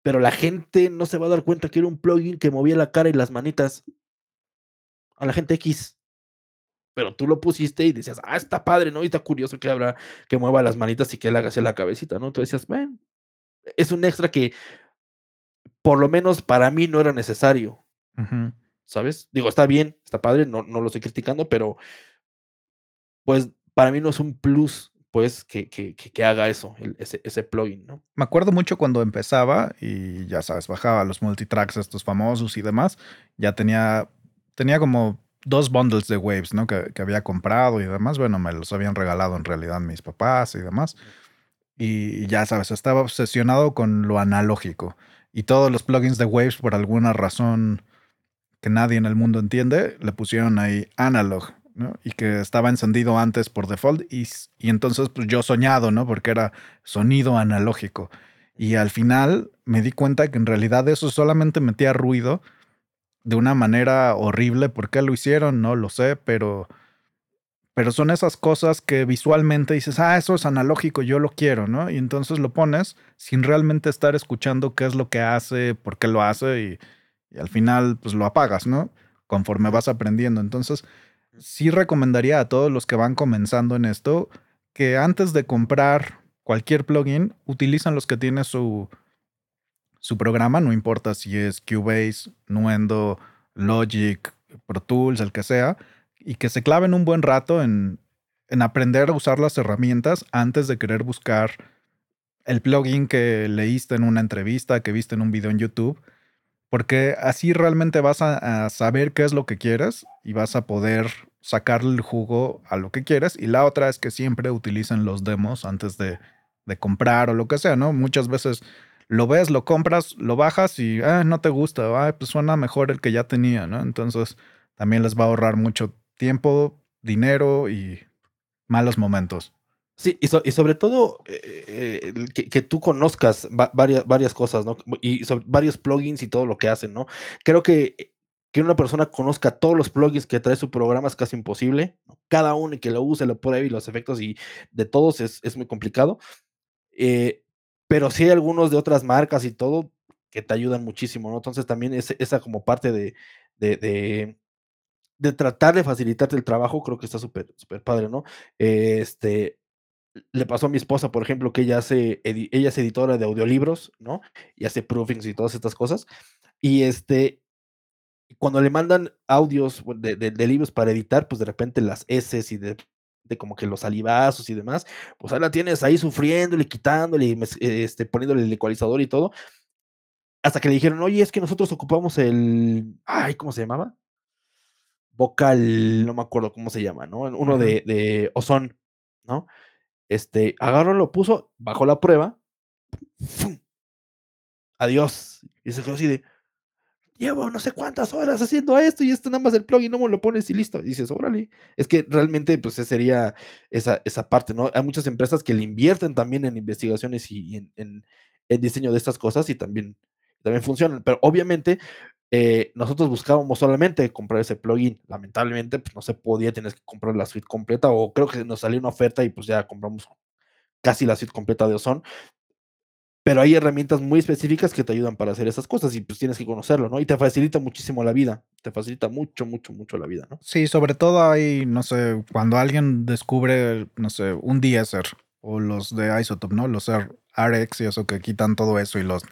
pero la gente no se va a dar cuenta que era un plugin que movía la cara y las manitas a la gente X. Pero tú lo pusiste y decías, ah, está padre, ¿no? Y está curioso que habrá que mueva las manitas y que él haga hacia la cabecita, ¿no? Tú decías, bueno, es un extra que por lo menos para mí no era necesario. ¿Sabes? Digo, está bien, está padre, no, no lo estoy criticando, pero pues para mí no es un plus pues que, que, que haga eso, ese, ese, plugin, ¿no? Me acuerdo mucho cuando empezaba y ya sabes, bajaba los multitracks estos famosos y demás, ya tenía, tenía como dos bundles de Waves, ¿no? Que, que, había comprado y demás. Bueno, me los habían regalado en realidad mis papás y demás. Y ya sabes, estaba obsesionado con lo analógico. Y todos los plugins de Waves, por alguna razón que nadie en el mundo entiende, le pusieron ahí analog, Y que estaba encendido antes por default. Y, y entonces, pues yo soñado, ¿no? Porque era sonido analógico. Y al final me di cuenta que en realidad eso solamente metía ruido de una manera horrible. ¿Por qué lo hicieron? No lo sé, pero, pero son esas cosas que visualmente dices, ah, eso es analógico, yo lo quiero, ¿no? Y entonces lo pones sin realmente estar escuchando qué es lo que hace, por qué lo hace y, y al final pues lo apagas, ¿no? Conforme vas aprendiendo. Entonces, sí recomendaría a todos los que van comenzando en esto que antes de comprar cualquier plugin, utilizan los que tiene su, su programa, no importa si es Cubase, Nuendo, Logic, Pro Tools, el que sea, y que se claven un buen rato en, en aprender a usar las herramientas antes de querer buscar el plugin que leíste en una entrevista, que viste en un video en YouTube, porque así realmente vas a, a, saber qué es lo que quieres y vas a poder sacarle el jugo a lo que quieres. Y la otra es que siempre utilicen los demos antes de, de comprar o lo que sea, ¿no? Muchas veces lo ves, lo compras, lo bajas y ah, no te gusta, ah, pues suena mejor el que ya tenía, ¿no? Entonces también les va a ahorrar mucho tiempo, dinero y malos momentos. Sí, y so y sobre todo, eh, el que que tú conozcas va varias varias cosas, ¿no? Y varios plugins y todo lo que hacen, ¿no? Creo que que una persona conozca todos los plugins que trae su programa es casi imposible, cada uno que lo use, lo pruebe y los efectos y de todos es es muy complicado, eh, pero sí hay algunos de otras marcas y todo que te ayudan muchísimo, ¿no? Entonces, también ese esa como parte de de tratar de facilitarte el trabajo, creo que está súper superpadre, ¿no? Este, le pasó a mi esposa, por ejemplo, que ella hace ella es editora de audiolibros, ¿no? Y hace proofings y todas estas cosas. Y, este, cuando le mandan audios de de de libros para editar, pues, de repente las eses y de de como que los salivazos y demás, pues, ahí la tienes ahí sufriéndole, quitándole y mez este, poniéndole el ecualizador y todo. Hasta que le dijeron: "Oye, es que nosotros ocupamos el", ay, ¿cómo se llamaba? Vocal, no me acuerdo cómo se llama, ¿no? Uno de de Ozón, ¿no? Este, agarró, lo puso, bajó la prueba, fum. Adiós. Y se quedó así de: "Llevo no sé cuántas horas haciendo esto, y esto nada más el plugin, nomás lo pones y listo". Y dices: "Órale". Es que realmente, pues, sería esa esa parte, ¿no? Hay muchas empresas que le invierten también en investigaciones y en en diseño de estas cosas y también también funcionan. Pero, obviamente, eh, nosotros buscábamos solamente comprar ese plugin. Lamentablemente, pues, no se podía, tenías que comprar la suite completa, o creo que nos salió una oferta y, pues, ya compramos casi la suite completa de Ozón. Pero hay herramientas muy específicas que te ayudan para hacer esas cosas y, pues, tienes que conocerlo, ¿no? Y te facilita muchísimo la vida, te facilita mucho, mucho, mucho la vida, ¿no? Sí, sobre todo ahí, no sé, cuando alguien descubre, no sé, un Deezer o los de Isotope, ¿no? Los RX y eso que quitan todo eso y los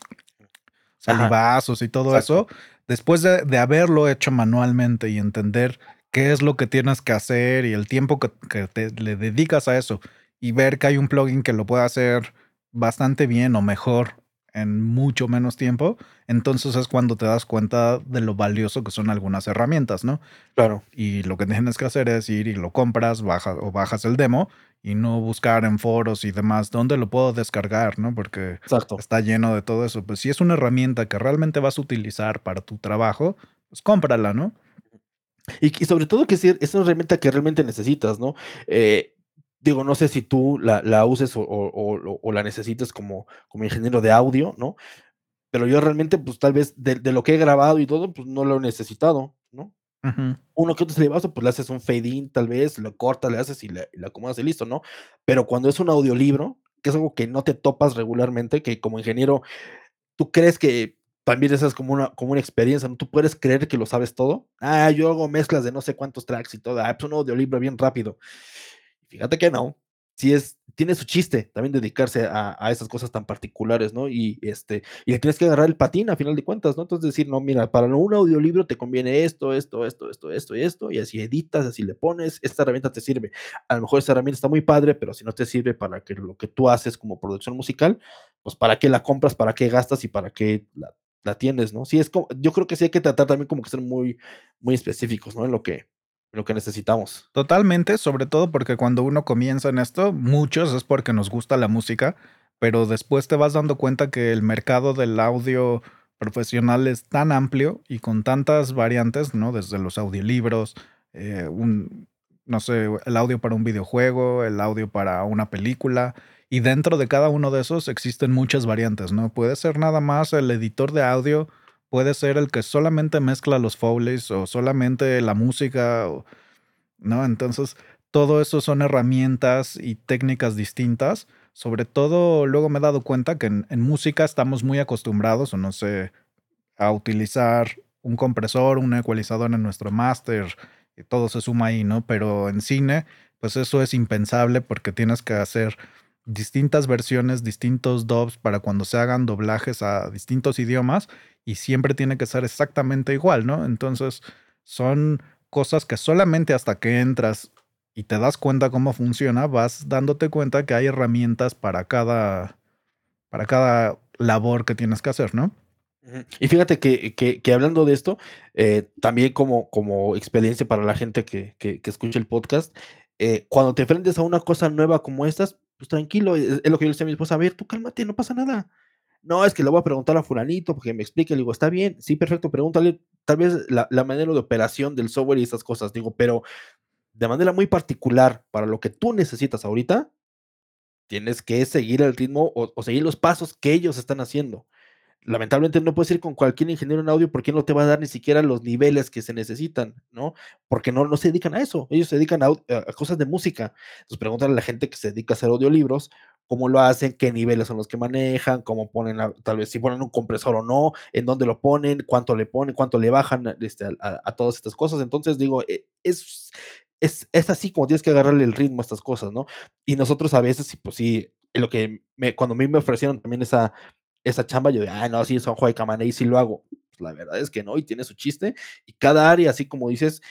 salivazos y todo Exacto. eso, después de de haberlo hecho manualmente y entender qué es lo que tienes que hacer y el tiempo que que te le dedicas a eso, y ver que hay un plugin que lo puede hacer bastante bien o mejor en mucho menos tiempo, entonces es cuando te das cuenta de lo valioso que son algunas herramientas, ¿no? Claro. Y lo que tienes que hacer es ir y lo compras, baja o bajas el demo y no buscar en foros y demás, ¿dónde lo puedo descargar?, ¿no? Porque Exacto. está lleno de todo eso. Pues, si es una herramienta que realmente vas a utilizar para tu trabajo, pues, cómprala, ¿no? Y y sobre todo que es una herramienta que realmente necesitas, ¿no? Eh, digo, no sé si tú la la uses o o o o la necesites como como ingeniero de audio, ¿no? Pero yo realmente, pues, tal vez de de lo que he grabado y todo, pues, no lo he necesitado, ¿no? Ujú. Uno que otro salivazo, pues, le haces un fade in, tal vez, lo cortas, le haces y le y le acomodas y listo, ¿no? Pero cuando es un audiolibro, que es algo que no te topas regularmente, que como ingeniero, tú crees que también esa es como una como una experiencia, ¿no? Tú puedes creer que lo sabes todo. Ah, yo hago mezclas de no sé cuántos tracks y todo. Ah, pues, un audiolibro bien rápido. Fíjate que no. Sí es tiene su chiste también dedicarse a a esas cosas tan particulares, ¿no? Y, este, y le tienes que agarrar el patín a final de cuentas, ¿no? Entonces, decir: "No, mira, para un audiolibro te conviene esto, esto, esto, esto, esto y esto", y así editas, así le pones, esta herramienta te sirve. A lo mejor esa herramienta está muy padre, pero si no te sirve para que lo que tú haces como producción musical, pues, ¿para qué la compras? ¿Para qué gastas? Y, ¿para qué la la tienes, no? Sí, es como yo creo que sí hay que tratar también como que ser muy muy específicos, ¿no? En lo que lo que necesitamos. Totalmente, sobre todo porque cuando uno comienza en esto, muchos es porque nos gusta la música, pero después te vas dando cuenta que el mercado del audio profesional es tan amplio y con tantas variantes, ¿no? Desde los audiolibros, eh, un no sé, el audio para un videojuego, el audio para una película, y dentro de cada uno de esos existen muchas variantes, ¿no? Puede ser nada más el editor de audio, puede ser el que solamente mezcla los Foleys o solamente la música o, ¿no? Entonces, todo eso son herramientas y técnicas distintas. Sobre todo, luego me he dado cuenta que en música estamos muy acostumbrados, o no sé, a utilizar un compresor, un ecualizador en nuestro máster, y todo se suma ahí, ¿no? Pero en cine, pues, eso es impensable porque tienes que hacer distintas versiones, distintos dubs para cuando se hagan doblajes a distintos idiomas, y siempre tiene que ser exactamente igual, ¿no? Entonces, son cosas que solamente hasta que entras y te das cuenta cómo funciona, vas dándote cuenta que hay herramientas para cada para cada labor que tienes que hacer, ¿no? Y fíjate que que que hablando de esto, eh, también como como experiencia para la gente que que escuche el podcast, eh, cuando te enfrentes a una cosa nueva como estas, pues, tranquilo, es es lo que yo le decía a mi esposa: "A ver, tú cálmate, no pasa nada". "No, es que le voy a preguntar a fulanito porque me explique", le digo: "Está bien, sí, perfecto, pregúntale, tal vez la manera de operación del software y esas cosas", digo, pero de manera muy particular para lo que tú necesitas ahorita tienes que seguir el ritmo o, seguir los pasos que ellos están haciendo lamentablemente no puedes ir con cualquier ingeniero en audio porque no te va a dar ni siquiera los niveles que se necesitan, ¿no? Porque no, no se dedican a eso, ellos se dedican a, cosas de música. Entonces preguntan a la gente que se dedica a hacer audiolibros cómo lo hacen, qué niveles son los que manejan, cómo ponen, tal vez si ponen un compresor o no, en dónde lo ponen, cuánto le ponen, cuánto le bajan este, a, todas estas cosas. Entonces digo, e, es, es, es así como tienes que agarrarle el ritmo a estas cosas, ¿no? Y nosotros a veces, pues sí, lo que me, cuando a mí me ofrecieron también esa, esa chamba, yo de, ah, no, sí, son de cámara y sí lo hago. Pues la verdad es que no, y tiene su chiste. Y cada área, así como dices,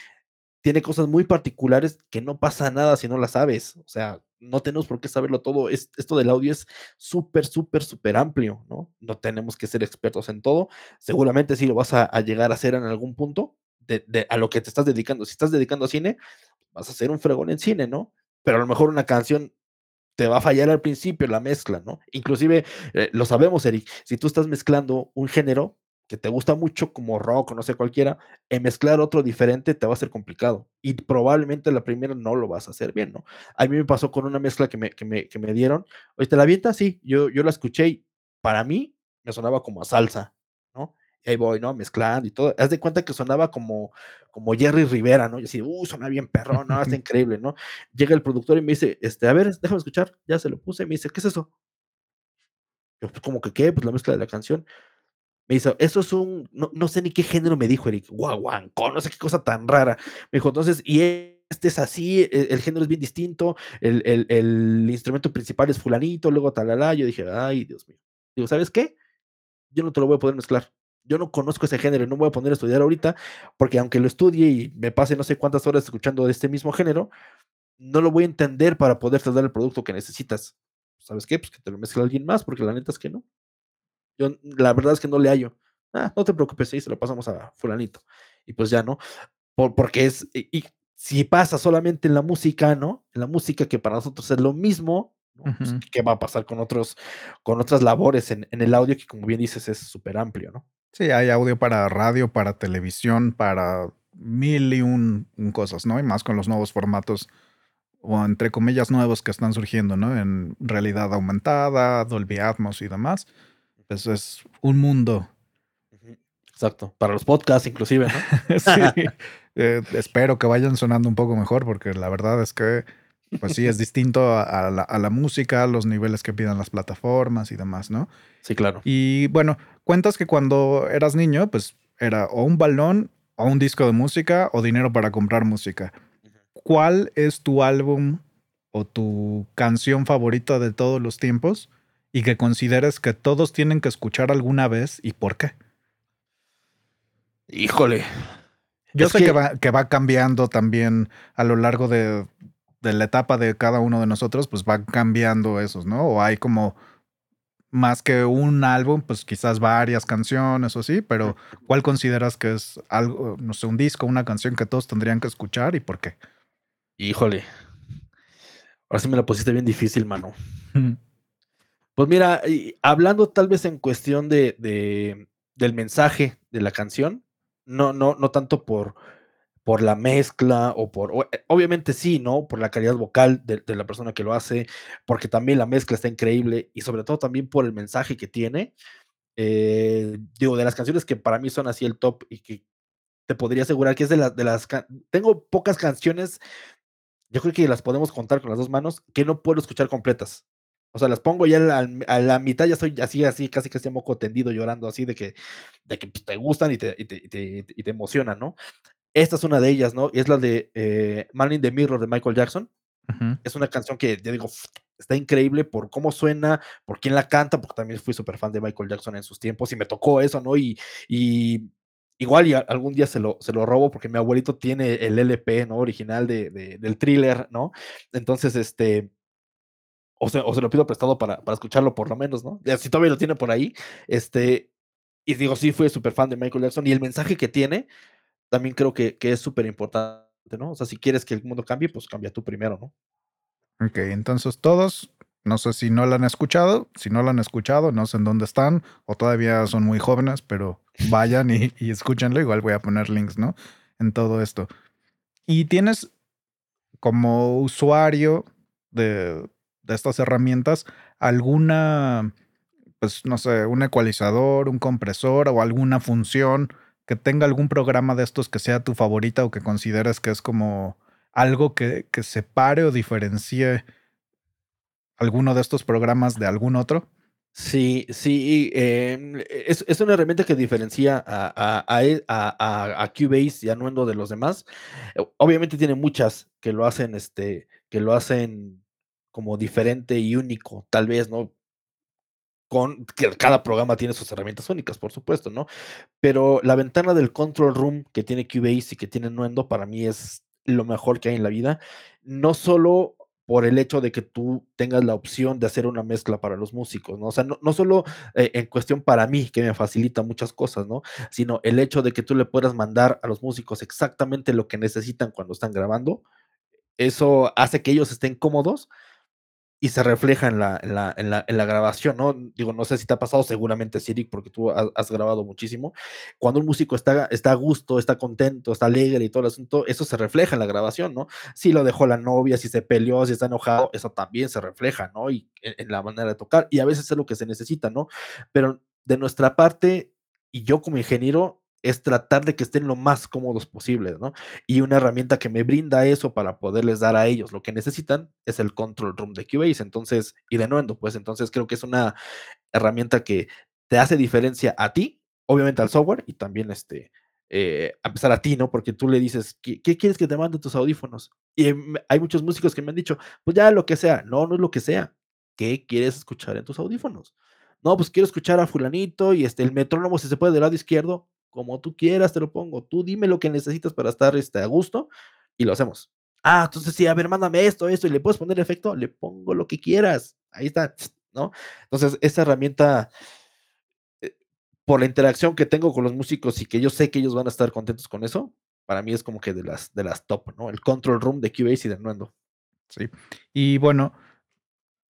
tiene cosas muy particulares que no pasa nada si no las sabes. O sea, no tenemos por qué saberlo todo. Es, esto del audio es súper, súper, súper amplio, ¿no? No tenemos que ser expertos en todo. Seguramente sí lo vas a, llegar a hacer en algún punto de, a lo que te estás dedicando. Si estás dedicando a cine, vas a hacer un fregón en cine, ¿no? Pero a lo mejor una canción te va a fallar al principio la mezcla, ¿no? Inclusive, eh, lo sabemos, Eric, si tú estás mezclando un género que te gusta mucho como rock o no sé cualquiera, en mezclar otro diferente te va a ser complicado y probablemente la primera no lo vas a hacer bien, ¿no? A mí me pasó con una mezcla que me, que me, que me dieron, oye, ¿te la avienta? Sí, yo, yo la escuché y para mí me sonaba como a salsa, ¿no? ahí voy, ¿no? Mezclando y todo. Haz de cuenta que sonaba como, como Jerry Rivera, ¿no? Y así, uh, suena bien perro, ¿no? Está increíble, ¿no? Llega el productor y me dice, este, a ver, déjame escuchar. Ya se lo puse. Y me dice, ¿qué es eso? Yo, pues, como que, ¿qué? Pues la mezcla de la canción. Me dice, eso es un, no, no sé ni qué género me dijo Eric, guaguancó, no sé qué cosa tan rara. Me dijo, entonces, y este es así, el, el género es bien distinto, el, el, el, instrumento principal es fulanito, luego talala. Yo dije, ay, Dios mío. Digo, ¿sabes qué? Yo no te lo voy a poder mezclar yo no conozco ese género y no voy a poner a estudiar ahorita, porque aunque lo estudie y me pase no sé cuántas horas escuchando de este mismo género, no lo voy a entender para poder dar el producto que necesitas. ¿Sabes qué? Pues que te lo mezcle alguien más, porque la neta es que no. Yo, la verdad es que no le hallo. Ah, no te preocupes, ahí se lo pasamos a fulanito. Y pues ya, ¿no? Por, porque es, y, si pasa solamente en la música, ¿no? En la música que para nosotros es lo mismo, pues, ¿qué va a pasar con otros, con otras labores en, en el audio que como bien dices es súper amplio, ¿no? Sí, hay audio para radio, para televisión, para mil y un, cosas, ¿no? Y más con los nuevos formatos, o entre comillas nuevos que están surgiendo, ¿no? En realidad aumentada, Dolby Atmos y demás. Pues es un mundo. Exacto, para los podcasts inclusive, ¿no? sí, eh, espero que vayan sonando un poco mejor porque la verdad es que pues sí, es distinto a, la, música, los niveles que pidan las plataformas y demás, ¿no? Sí, claro. Y bueno, cuentas que cuando eras niño, pues era o un balón, o un disco de música, o dinero para comprar música. ¿Cuál es tu álbum o tu canción favorita de todos los tiempos y que consideres que todos tienen que escuchar alguna vez y por qué? Híjole. Yo sé que va cambiando también a lo largo de, de la etapa de cada uno de nosotros, pues va cambiando esos, ¿no? O hay como más que un álbum, pues quizás varias canciones o sí, pero ¿cuál consideras que es algo, no sé, un disco, una canción que todos tendrían que escuchar y por qué? Híjole. Ahora sí me la pusiste bien difícil, mano. Pues mira, hablando tal vez en cuestión de, de, del mensaje de la canción, no, no, no tanto por, por la mezcla o por, eh, obviamente sí, ¿no? Por la calidad vocal de, la persona que lo hace, porque también la mezcla está increíble y sobre todo también por el mensaje que tiene. Eh, digo, de las canciones que para mí son así el top y que te podría asegurar que es de, de las... Tengo pocas canciones, yo creo que las podemos contar con las dos manos, que no puedo escuchar completas. O sea, las pongo ya a la, mitad, ya estoy así, así, casi casi moco tendido, llorando así de que, de que pues, te gustan y te, y te, y te emocionan, ¿no? Esta es una de ellas, ¿no? Y es la de eh, Man in the Mirror de Michael Jackson. Es una canción que, ya digo, está increíble por cómo suena, por quién la canta, porque también fui súper fan de Michael Jackson en sus tiempos y me tocó eso, ¿no? Y, y igual y algún día se lo, se lo robo porque mi abuelito tiene el LP, ¿no? Original de, del thriller, ¿no? Entonces, este, o se, o se lo pido prestado para, para, escucharlo por lo menos, ¿no? Si todavía lo tiene por ahí, este, y digo, sí, fui súper fan de Michael Jackson y el mensaje que tiene, también creo que, que es súper importante, ¿no? O sea, si quieres que el mundo cambie, pues cambia tú primero, ¿no? Ok, entonces todos, no sé si no la han escuchado, si no la han escuchado, no sé en dónde están, o todavía son muy jóvenes, pero vayan y, y escúchenlo, igual voy a poner links, ¿no? En todo esto. Y tienes como usuario de, de estas herramientas alguna, pues no sé, un ecualizador, un compresor o alguna función que tenga algún programa de estos que sea tu favorita o que consideres que es como algo que, que separe o diferencie alguno de estos programas de algún otro? Sí, sí, em, es, es, una herramienta que diferencia a, a, e, a, a, Cubase y a Nuendo de los demás. Obviamente tiene muchas que lo hacen, este, que lo hacen como diferente y único, tal vez, ¿no? Con que cada programa tiene sus herramientas únicas, por supuesto, ¿no? Pero la ventana del control room que tiene Cubase y que tiene Nuendo para mí es lo mejor que hay en la vida. No solo por el hecho de que tú tengas la opción de hacer una mezcla para los músicos, ¿no? O sea, no, no solo eh, en cuestión para mí, que me facilita muchas cosas, ¿no? Sino el hecho de que tú le puedas mandar a los músicos exactamente lo que necesitan cuando están grabando, eso hace que ellos estén cómodos y se refleja en la, en la, en la, en la grabación, ¿no? Digo, no sé si te ha pasado, seguramente sí, porque tú has, has, grabado muchísimo. Cuando un músico está, está a gusto, está contento, está alegre y todo el asunto, eso se refleja en la grabación, ¿no? Si lo dejó la novia, si se peleó, si está enojado, eso también se refleja, ¿no? Y en, en la manera de tocar, y a veces es lo que se necesita, ¿no? Pero de nuestra parte, y yo como ingeniero, es tratar de que estén lo más cómodos posibles, ¿no? Y una herramienta que me brinda eso para poderles dar a ellos lo que necesitan es el Control Room de Cubase, entonces, y de Nuendo, pues entonces creo que es una herramienta que te hace diferencia a ti, obviamente al software y también este, eh, a empezar a ti, ¿no? Porque tú le dices, ¿qué, ¿qué, quieres que te mande tus audífonos? Y hay muchos músicos que me han dicho, pues ya lo que sea, no, no es lo que sea, ¿qué quieres escuchar en tus audífonos? No, pues quiero escuchar a fulanito y este, el metrónomo si se puede del lado izquierdo, como tú quieras, te lo pongo. Tú dime lo que necesitas para estar este, a gusto y lo hacemos. Ah, entonces sí, a ver, mándame esto, esto, y le puedes poner efecto, le pongo lo que quieras. Ahí está, ¿no? Entonces, esta herramienta, eh, por la interacción que tengo con los músicos y que yo sé que ellos van a estar contentos con eso, para mí es como que de las, de las top, ¿no? El control room de Cubase y de Nuendo. Sí. Y bueno,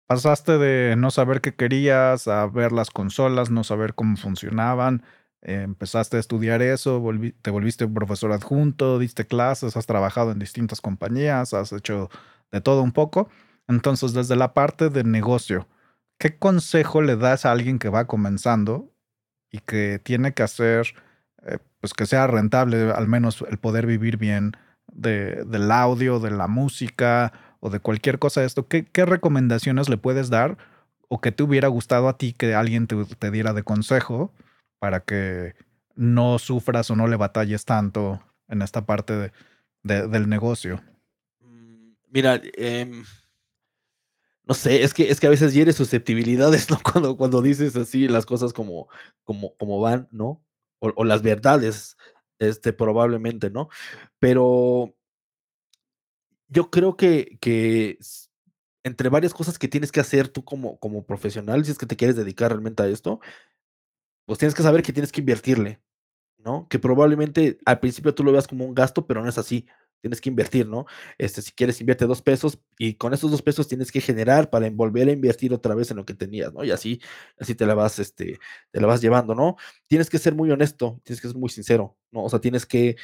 pasaste de no saber qué querías a ver las consolas, no saber cómo funcionaban, empezaste a estudiar eso, te volviste profesor adjunto, diste clases, has trabajado en distintas compañías, has hecho de todo un poco. Entonces, desde la parte de negocio, ¿qué consejo le das a alguien que va comenzando y que tiene que hacer, eh, pues que sea rentable, al menos el poder vivir bien de, del audio, de la música o de cualquier cosa de esto? ¿Qué, qué recomendaciones le puedes dar o que te hubiera gustado a ti que alguien te, te diera de consejo? Para que no sufras o no le batalles tanto en esta parte de, de, del negocio? Mm, mira, eh, no sé, es que, es que a veces hieres susceptibilidades, ¿no? Cuando, cuando dices así las cosas como, como, como van, ¿no? O, o, las verdades, este, probablemente, ¿no? Pero yo creo que, que entre varias cosas que tienes que hacer tú como, como profesional, si es que te quieres dedicar realmente a esto, pues tienes que saber que tienes que invertirle, ¿no? Que probablemente al principio tú lo veas como un gasto, pero no es así. Tienes que invertir, ¿no? Este, si quieres, invierte dos pesos y con esos dos pesos tienes que generar para volver a invertir otra vez en lo que tenías, ¿no? Y así, así te la vas, este, te la vas llevando, ¿no? Tienes que ser muy honesto, tienes que ser muy sincero, ¿no? O sea, tienes que,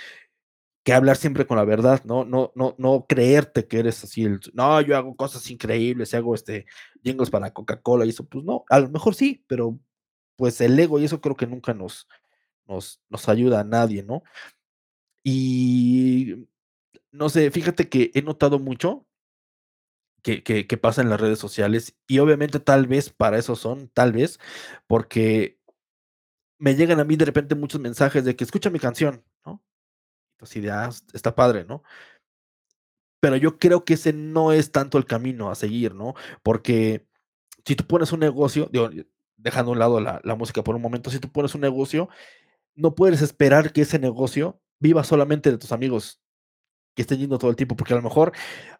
que hablar siempre con la verdad, ¿no? No, no, no creerte que eres así, el, no, yo hago cosas increíbles, hago este jingles para Coca-Cola y eso, pues no, a lo mejor sí, pero pues el ego y eso creo que nunca nos, nos, nos ayuda a nadie, ¿no? Y no sé, fíjate que he notado mucho que, que, pasa en las redes sociales y obviamente tal vez para eso son, tal vez, porque me llegan a mí de repente muchos mensajes de que escucha mi canción, ¿no? Entonces, ya ah, está padre, ¿no? Pero yo creo que ese no es tanto el camino a seguir, ¿no? Porque si tú pones un negocio, digo, dejando a un lado la, la, música por un momento, si tú pones un negocio, no puedes esperar que ese negocio viva solamente de tus amigos que estén yendo todo el tiempo, porque a lo mejor,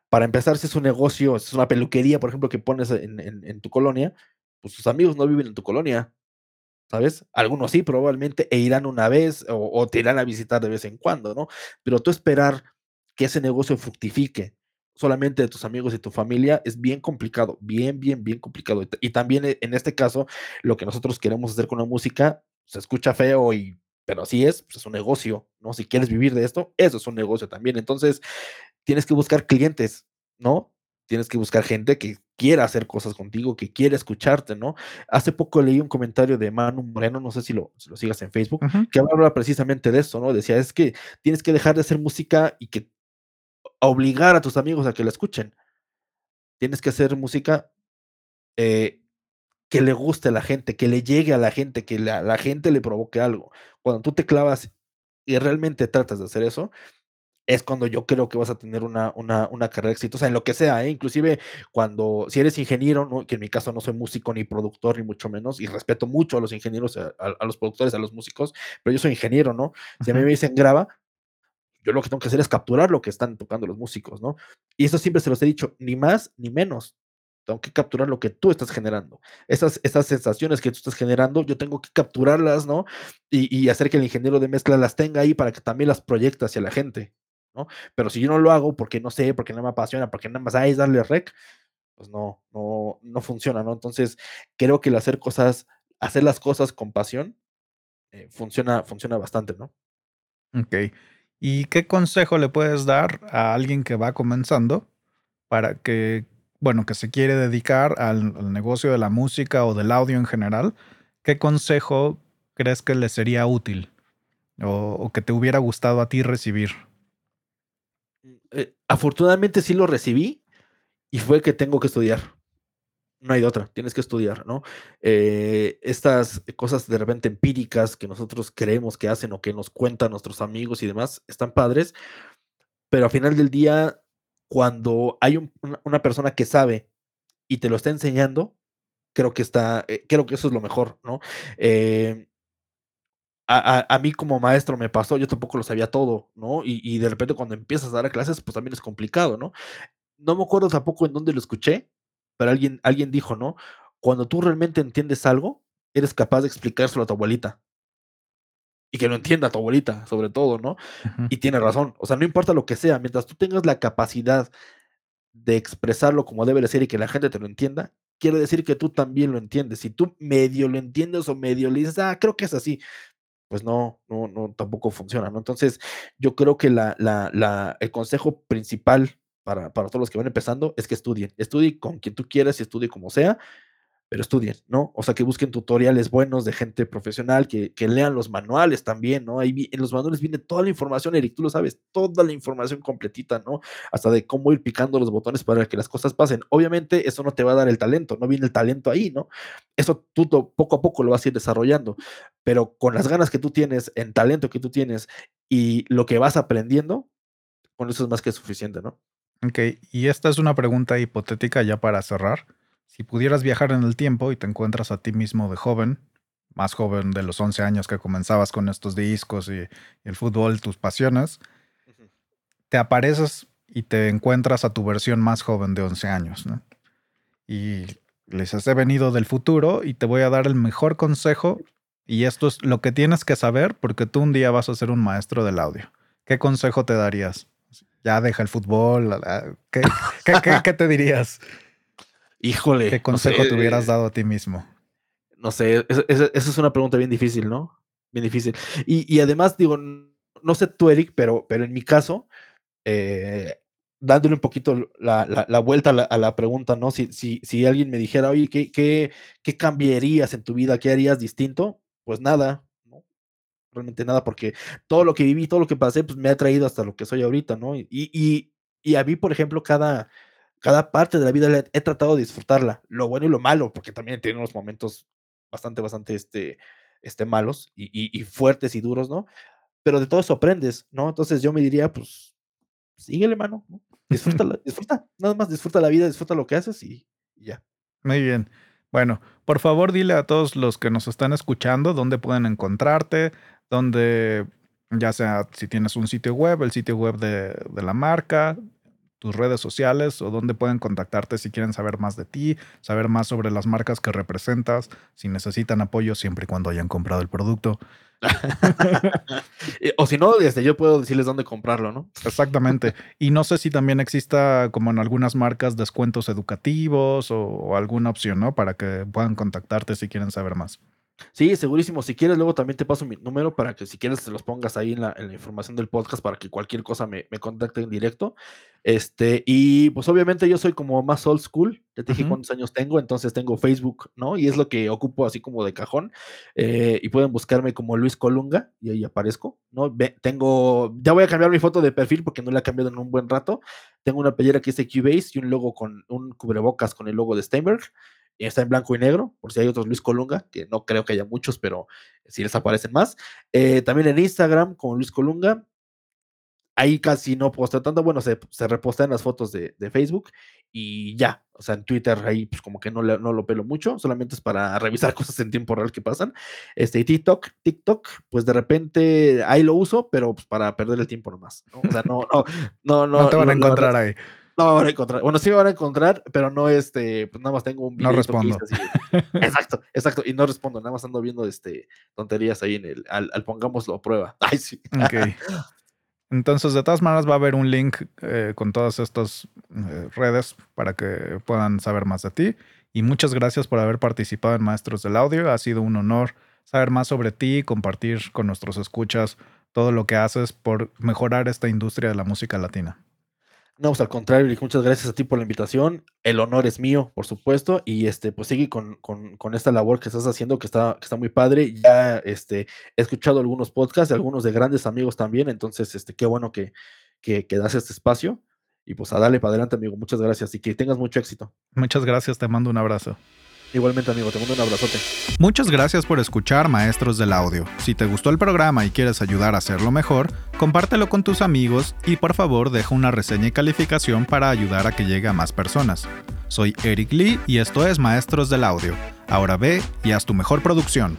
para empezar, si es un negocio, si es una peluquería, por ejemplo, que pones en, en, tu colonia, pues tus amigos no viven en tu colonia, ¿sabes? Algunos sí, probablemente, e irán una vez o te irán a visitar de vez en cuando, ¿no? Pero tú esperar que ese negocio fructifique solamente de tus amigos y tu familia es bien complicado, bien, bien, bien complicado. Y también eh, en este caso, lo que nosotros queremos hacer con la música se escucha feo y pero así es, pues es un negocio, ¿no? Si quieres vivir de esto, eso es un negocio también. Entonces, tienes que buscar clientes, ¿no? Tienes que buscar gente que quiera hacer cosas contigo, que quiera escucharte, ¿no? Hace poco leí un comentario de Manu Moreno, no sé si lo, lo sigas en Facebook, que habla precisamente de eso, ¿no? Decía, es que tienes que dejar de hacer música y que obligar a tus amigos a que la escuchen. Tienes que hacer música eh, que le guste a la gente, que le llegue a la gente, que la, la gente le provoque algo. Cuando tú te clavas y realmente tratas de hacer eso, es cuando yo creo que vas a tener una, una, una carrera exitosa en lo que sea, ¿eh? inclusive cuando, si eres ingeniero, ¿no? que en mi caso no soy músico ni productor, ni mucho menos, y respeto mucho a los ingenieros, a, a los productores, a los músicos, pero yo soy ingeniero, ¿no? Si a mí me dicen graba, yo lo que tengo que hacer es capturar lo que están tocando los músicos, ¿no? Y eso siempre se los he dicho, ni más ni menos. Tengo que capturar lo que tú estás generando. Esas, esas sensaciones que tú estás generando, yo tengo que capturarlas, ¿no? Y, y hacer que el ingeniero de mezcla las tenga ahí para que también las proyecte hacia la gente. ¿no? Pero si yo no lo hago porque no sé, porque no me apasiona, porque nada más hay darle rec, pues no, no, no funciona, ¿no? Entonces, creo que el hacer cosas, hacer las cosas con pasión, eh, funciona, funciona bastante, ¿no? Ok. ¿Y qué consejo le puedes dar a alguien que va comenzando para que, bueno, que se quiere dedicar al, negocio de la música o del audio en general? ¿Qué consejo crees que le sería útil o, o que te hubiera gustado a ti recibir? Eh, afortunadamente sí lo recibí y fue que tengo que estudiar. No hay de otra, tienes que estudiar, ¿no? Eh, estas cosas de repente empíricas que nosotros creemos que hacen o que nos cuentan nuestros amigos y demás, están padres, pero al final del día, cuando hay un, una, una, persona que sabe y te lo está enseñando, creo que está, eh, creo que eso es lo mejor, ¿no? Eh, a, a, a, mí como maestro me pasó, yo tampoco lo sabía todo, ¿no? Y, y, de repente cuando empiezas a dar clases, pues también es complicado, ¿no? No me acuerdo tampoco en dónde lo escuché, pero alguien, alguien dijo, ¿no? Cuando tú realmente entiendes algo, eres capaz de explicárselo a tu abuelita. Y que lo entienda tu abuelita, sobre todo, ¿no? Uh -huh. Y tiene razón. O sea, no importa lo que sea, mientras tú tengas la capacidad de expresarlo como debe de ser y que la gente te lo entienda, quiere decir que tú también lo entiendes. Si tú medio lo entiendes o medio le dices, ah, creo que es así, pues no, no, no, tampoco funciona, ¿no? Entonces, yo creo que la, la, la, el consejo principal para, para todos los que van empezando es que estudien. Estudien con quien tú quieras y estudie como sea, pero estudien, ¿no? O sea, que busquen tutoriales buenos de gente profesional, que, que lean los manuales también, ¿no? Ahí en los manuales viene toda la información, Eric, tú lo sabes, toda la información completita, ¿no? Hasta de cómo ir picando los botones para que las cosas pasen. Obviamente, eso no te va a dar el talento, no viene el talento ahí, ¿no? Eso tú poco a poco lo vas a ir desarrollando, pero con las ganas que tú tienes, en talento que tú tienes y lo que vas aprendiendo, con eso es más que suficiente, ¿no? Ok, y esta es una pregunta hipotética ya para cerrar. Si pudieras viajar en el tiempo y te encuentras a ti mismo de joven, más joven de los 11 años que comenzabas con estos discos y, y el fútbol, tus pasiones, uh -huh. te apareces y te encuentras a tu versión más joven de 11 años, ¿no? Y les has venido del futuro y te voy a dar el mejor consejo y esto es lo que tienes que saber porque tú un día vas a ser un maestro del audio. ¿Qué consejo te darías? Ya deja el fútbol. ¿Qué, qué, qué, qué te dirías? Híjole. ¿Qué consejo no sé, te hubieras dado a ti mismo? No sé, esa es una pregunta bien difícil, ¿no? Bien difícil. Y, y, además, digo, no sé tú, Eric, pero, pero en mi caso, eh, dándole un poquito la, la, la vuelta a la, a la, pregunta, ¿no? Si, si, si alguien me dijera, oye, ¿qué, ¿qué, ¿qué cambiarías en tu vida? ¿Qué harías distinto? Pues nada. Realmente nada, porque todo lo que viví, todo lo que pasé, pues me ha traído hasta lo que soy ahorita, ¿no? Y, y, y a mí, por ejemplo, cada, cada parte de la vida he, he, tratado de disfrutarla, lo bueno y lo malo, porque también tiene unos momentos bastante, bastante este, este malos y, y, y, fuertes y duros, ¿no? Pero de todo eso aprendes, ¿no? Entonces yo me diría, pues, síguele, mano, ¿no? Disfruta, disfruta, nada más disfruta la vida, disfruta lo que haces y, y ya. Muy bien. Bueno, por favor dile a todos los que nos están escuchando dónde pueden encontrarte, dónde, ya sea si tienes un sitio web, el sitio web de, de la marca, tus redes sociales o dónde pueden contactarte si quieren saber más de ti, saber más sobre las marcas que representas, si necesitan apoyo siempre y cuando hayan comprado el producto. o si no, desde yo puedo decirles dónde comprarlo, ¿no? Exactamente. Y no sé si también exista, como en algunas marcas, descuentos educativos o, o alguna opción, ¿no? Para que puedan contactarte si quieren saber más. Sí, segurísimo. Si quieres, luego también te paso mi número para que si quieres te los pongas ahí en la, en la información del podcast para que cualquier cosa me, me contacte en directo. Este, y pues obviamente yo soy como más old school, ya te dije cuántos años tengo, entonces tengo Facebook, ¿no? Y es lo que ocupo así como de cajón. eh, y pueden buscarme como Luis Colunga y ahí aparezco, ¿no? Ve- tengo, ya voy a cambiar mi foto de perfil porque no la he cambiado en un buen rato. Tengo una playera que dice Cubase y un logo con un cubrebocas con el logo de Steinberg está en blanco y negro, por si hay otros Luis Colunga, que no creo que haya muchos, pero si les aparecen más. Eh, también en Instagram como Luis Colunga. Ahí casi no posteo tanto, bueno, se, se repostean las fotos de, de Facebook y ya, o sea, en Twitter ahí pues como que no, le- no lo pelo mucho, solamente es para revisar cosas en tiempo real que pasan. Este, y TikTok, TikTok, pues de repente ahí lo uso, pero pues para perder el tiempo nomás, ¿no? O sea, no, no, no, no. No te van a encontrar ahí. No me van a encontrar. Bueno, sí me van a encontrar, pero no este, pues nada más tengo un No respondo. Exacto, exacto. Y no respondo, nada más ando viendo este tonterías ahí en el, al, al pongámoslo a prueba. Ay, sí. Ok. Entonces, de todas maneras, va a haber un link eh, con todas estas eh, redes para que puedan saber más de ti. Y muchas gracias por haber participado en Maestros del Audio. Ha sido un honor saber más sobre ti y compartir con nuestros escuchas todo lo que haces por mejorar esta industria de la música latina. No, pues al contrario, muchas gracias a ti por la invitación. El honor es mío, por supuesto. Y este, pues sigue con, con, con esta labor que estás haciendo, que está, que está muy padre. Ya este, he escuchado algunos podcasts, algunos de grandes amigos también. Entonces, este, qué bueno que, que, que das este espacio. Y pues a darle para adelante, amigo. Muchas gracias y que tengas mucho éxito. Muchas gracias, te mando un abrazo. Igualmente, amigo, te mando un abrazote. Muchas gracias por escuchar Maestros del Audio. Si te gustó el programa y quieres ayudar a hacerlo mejor, compártelo con tus amigos y por favor deja una reseña y calificación para ayudar a que llegue a más personas. Soy Eric Lee y esto es Maestros del Audio. Ahora ve y haz tu mejor producción.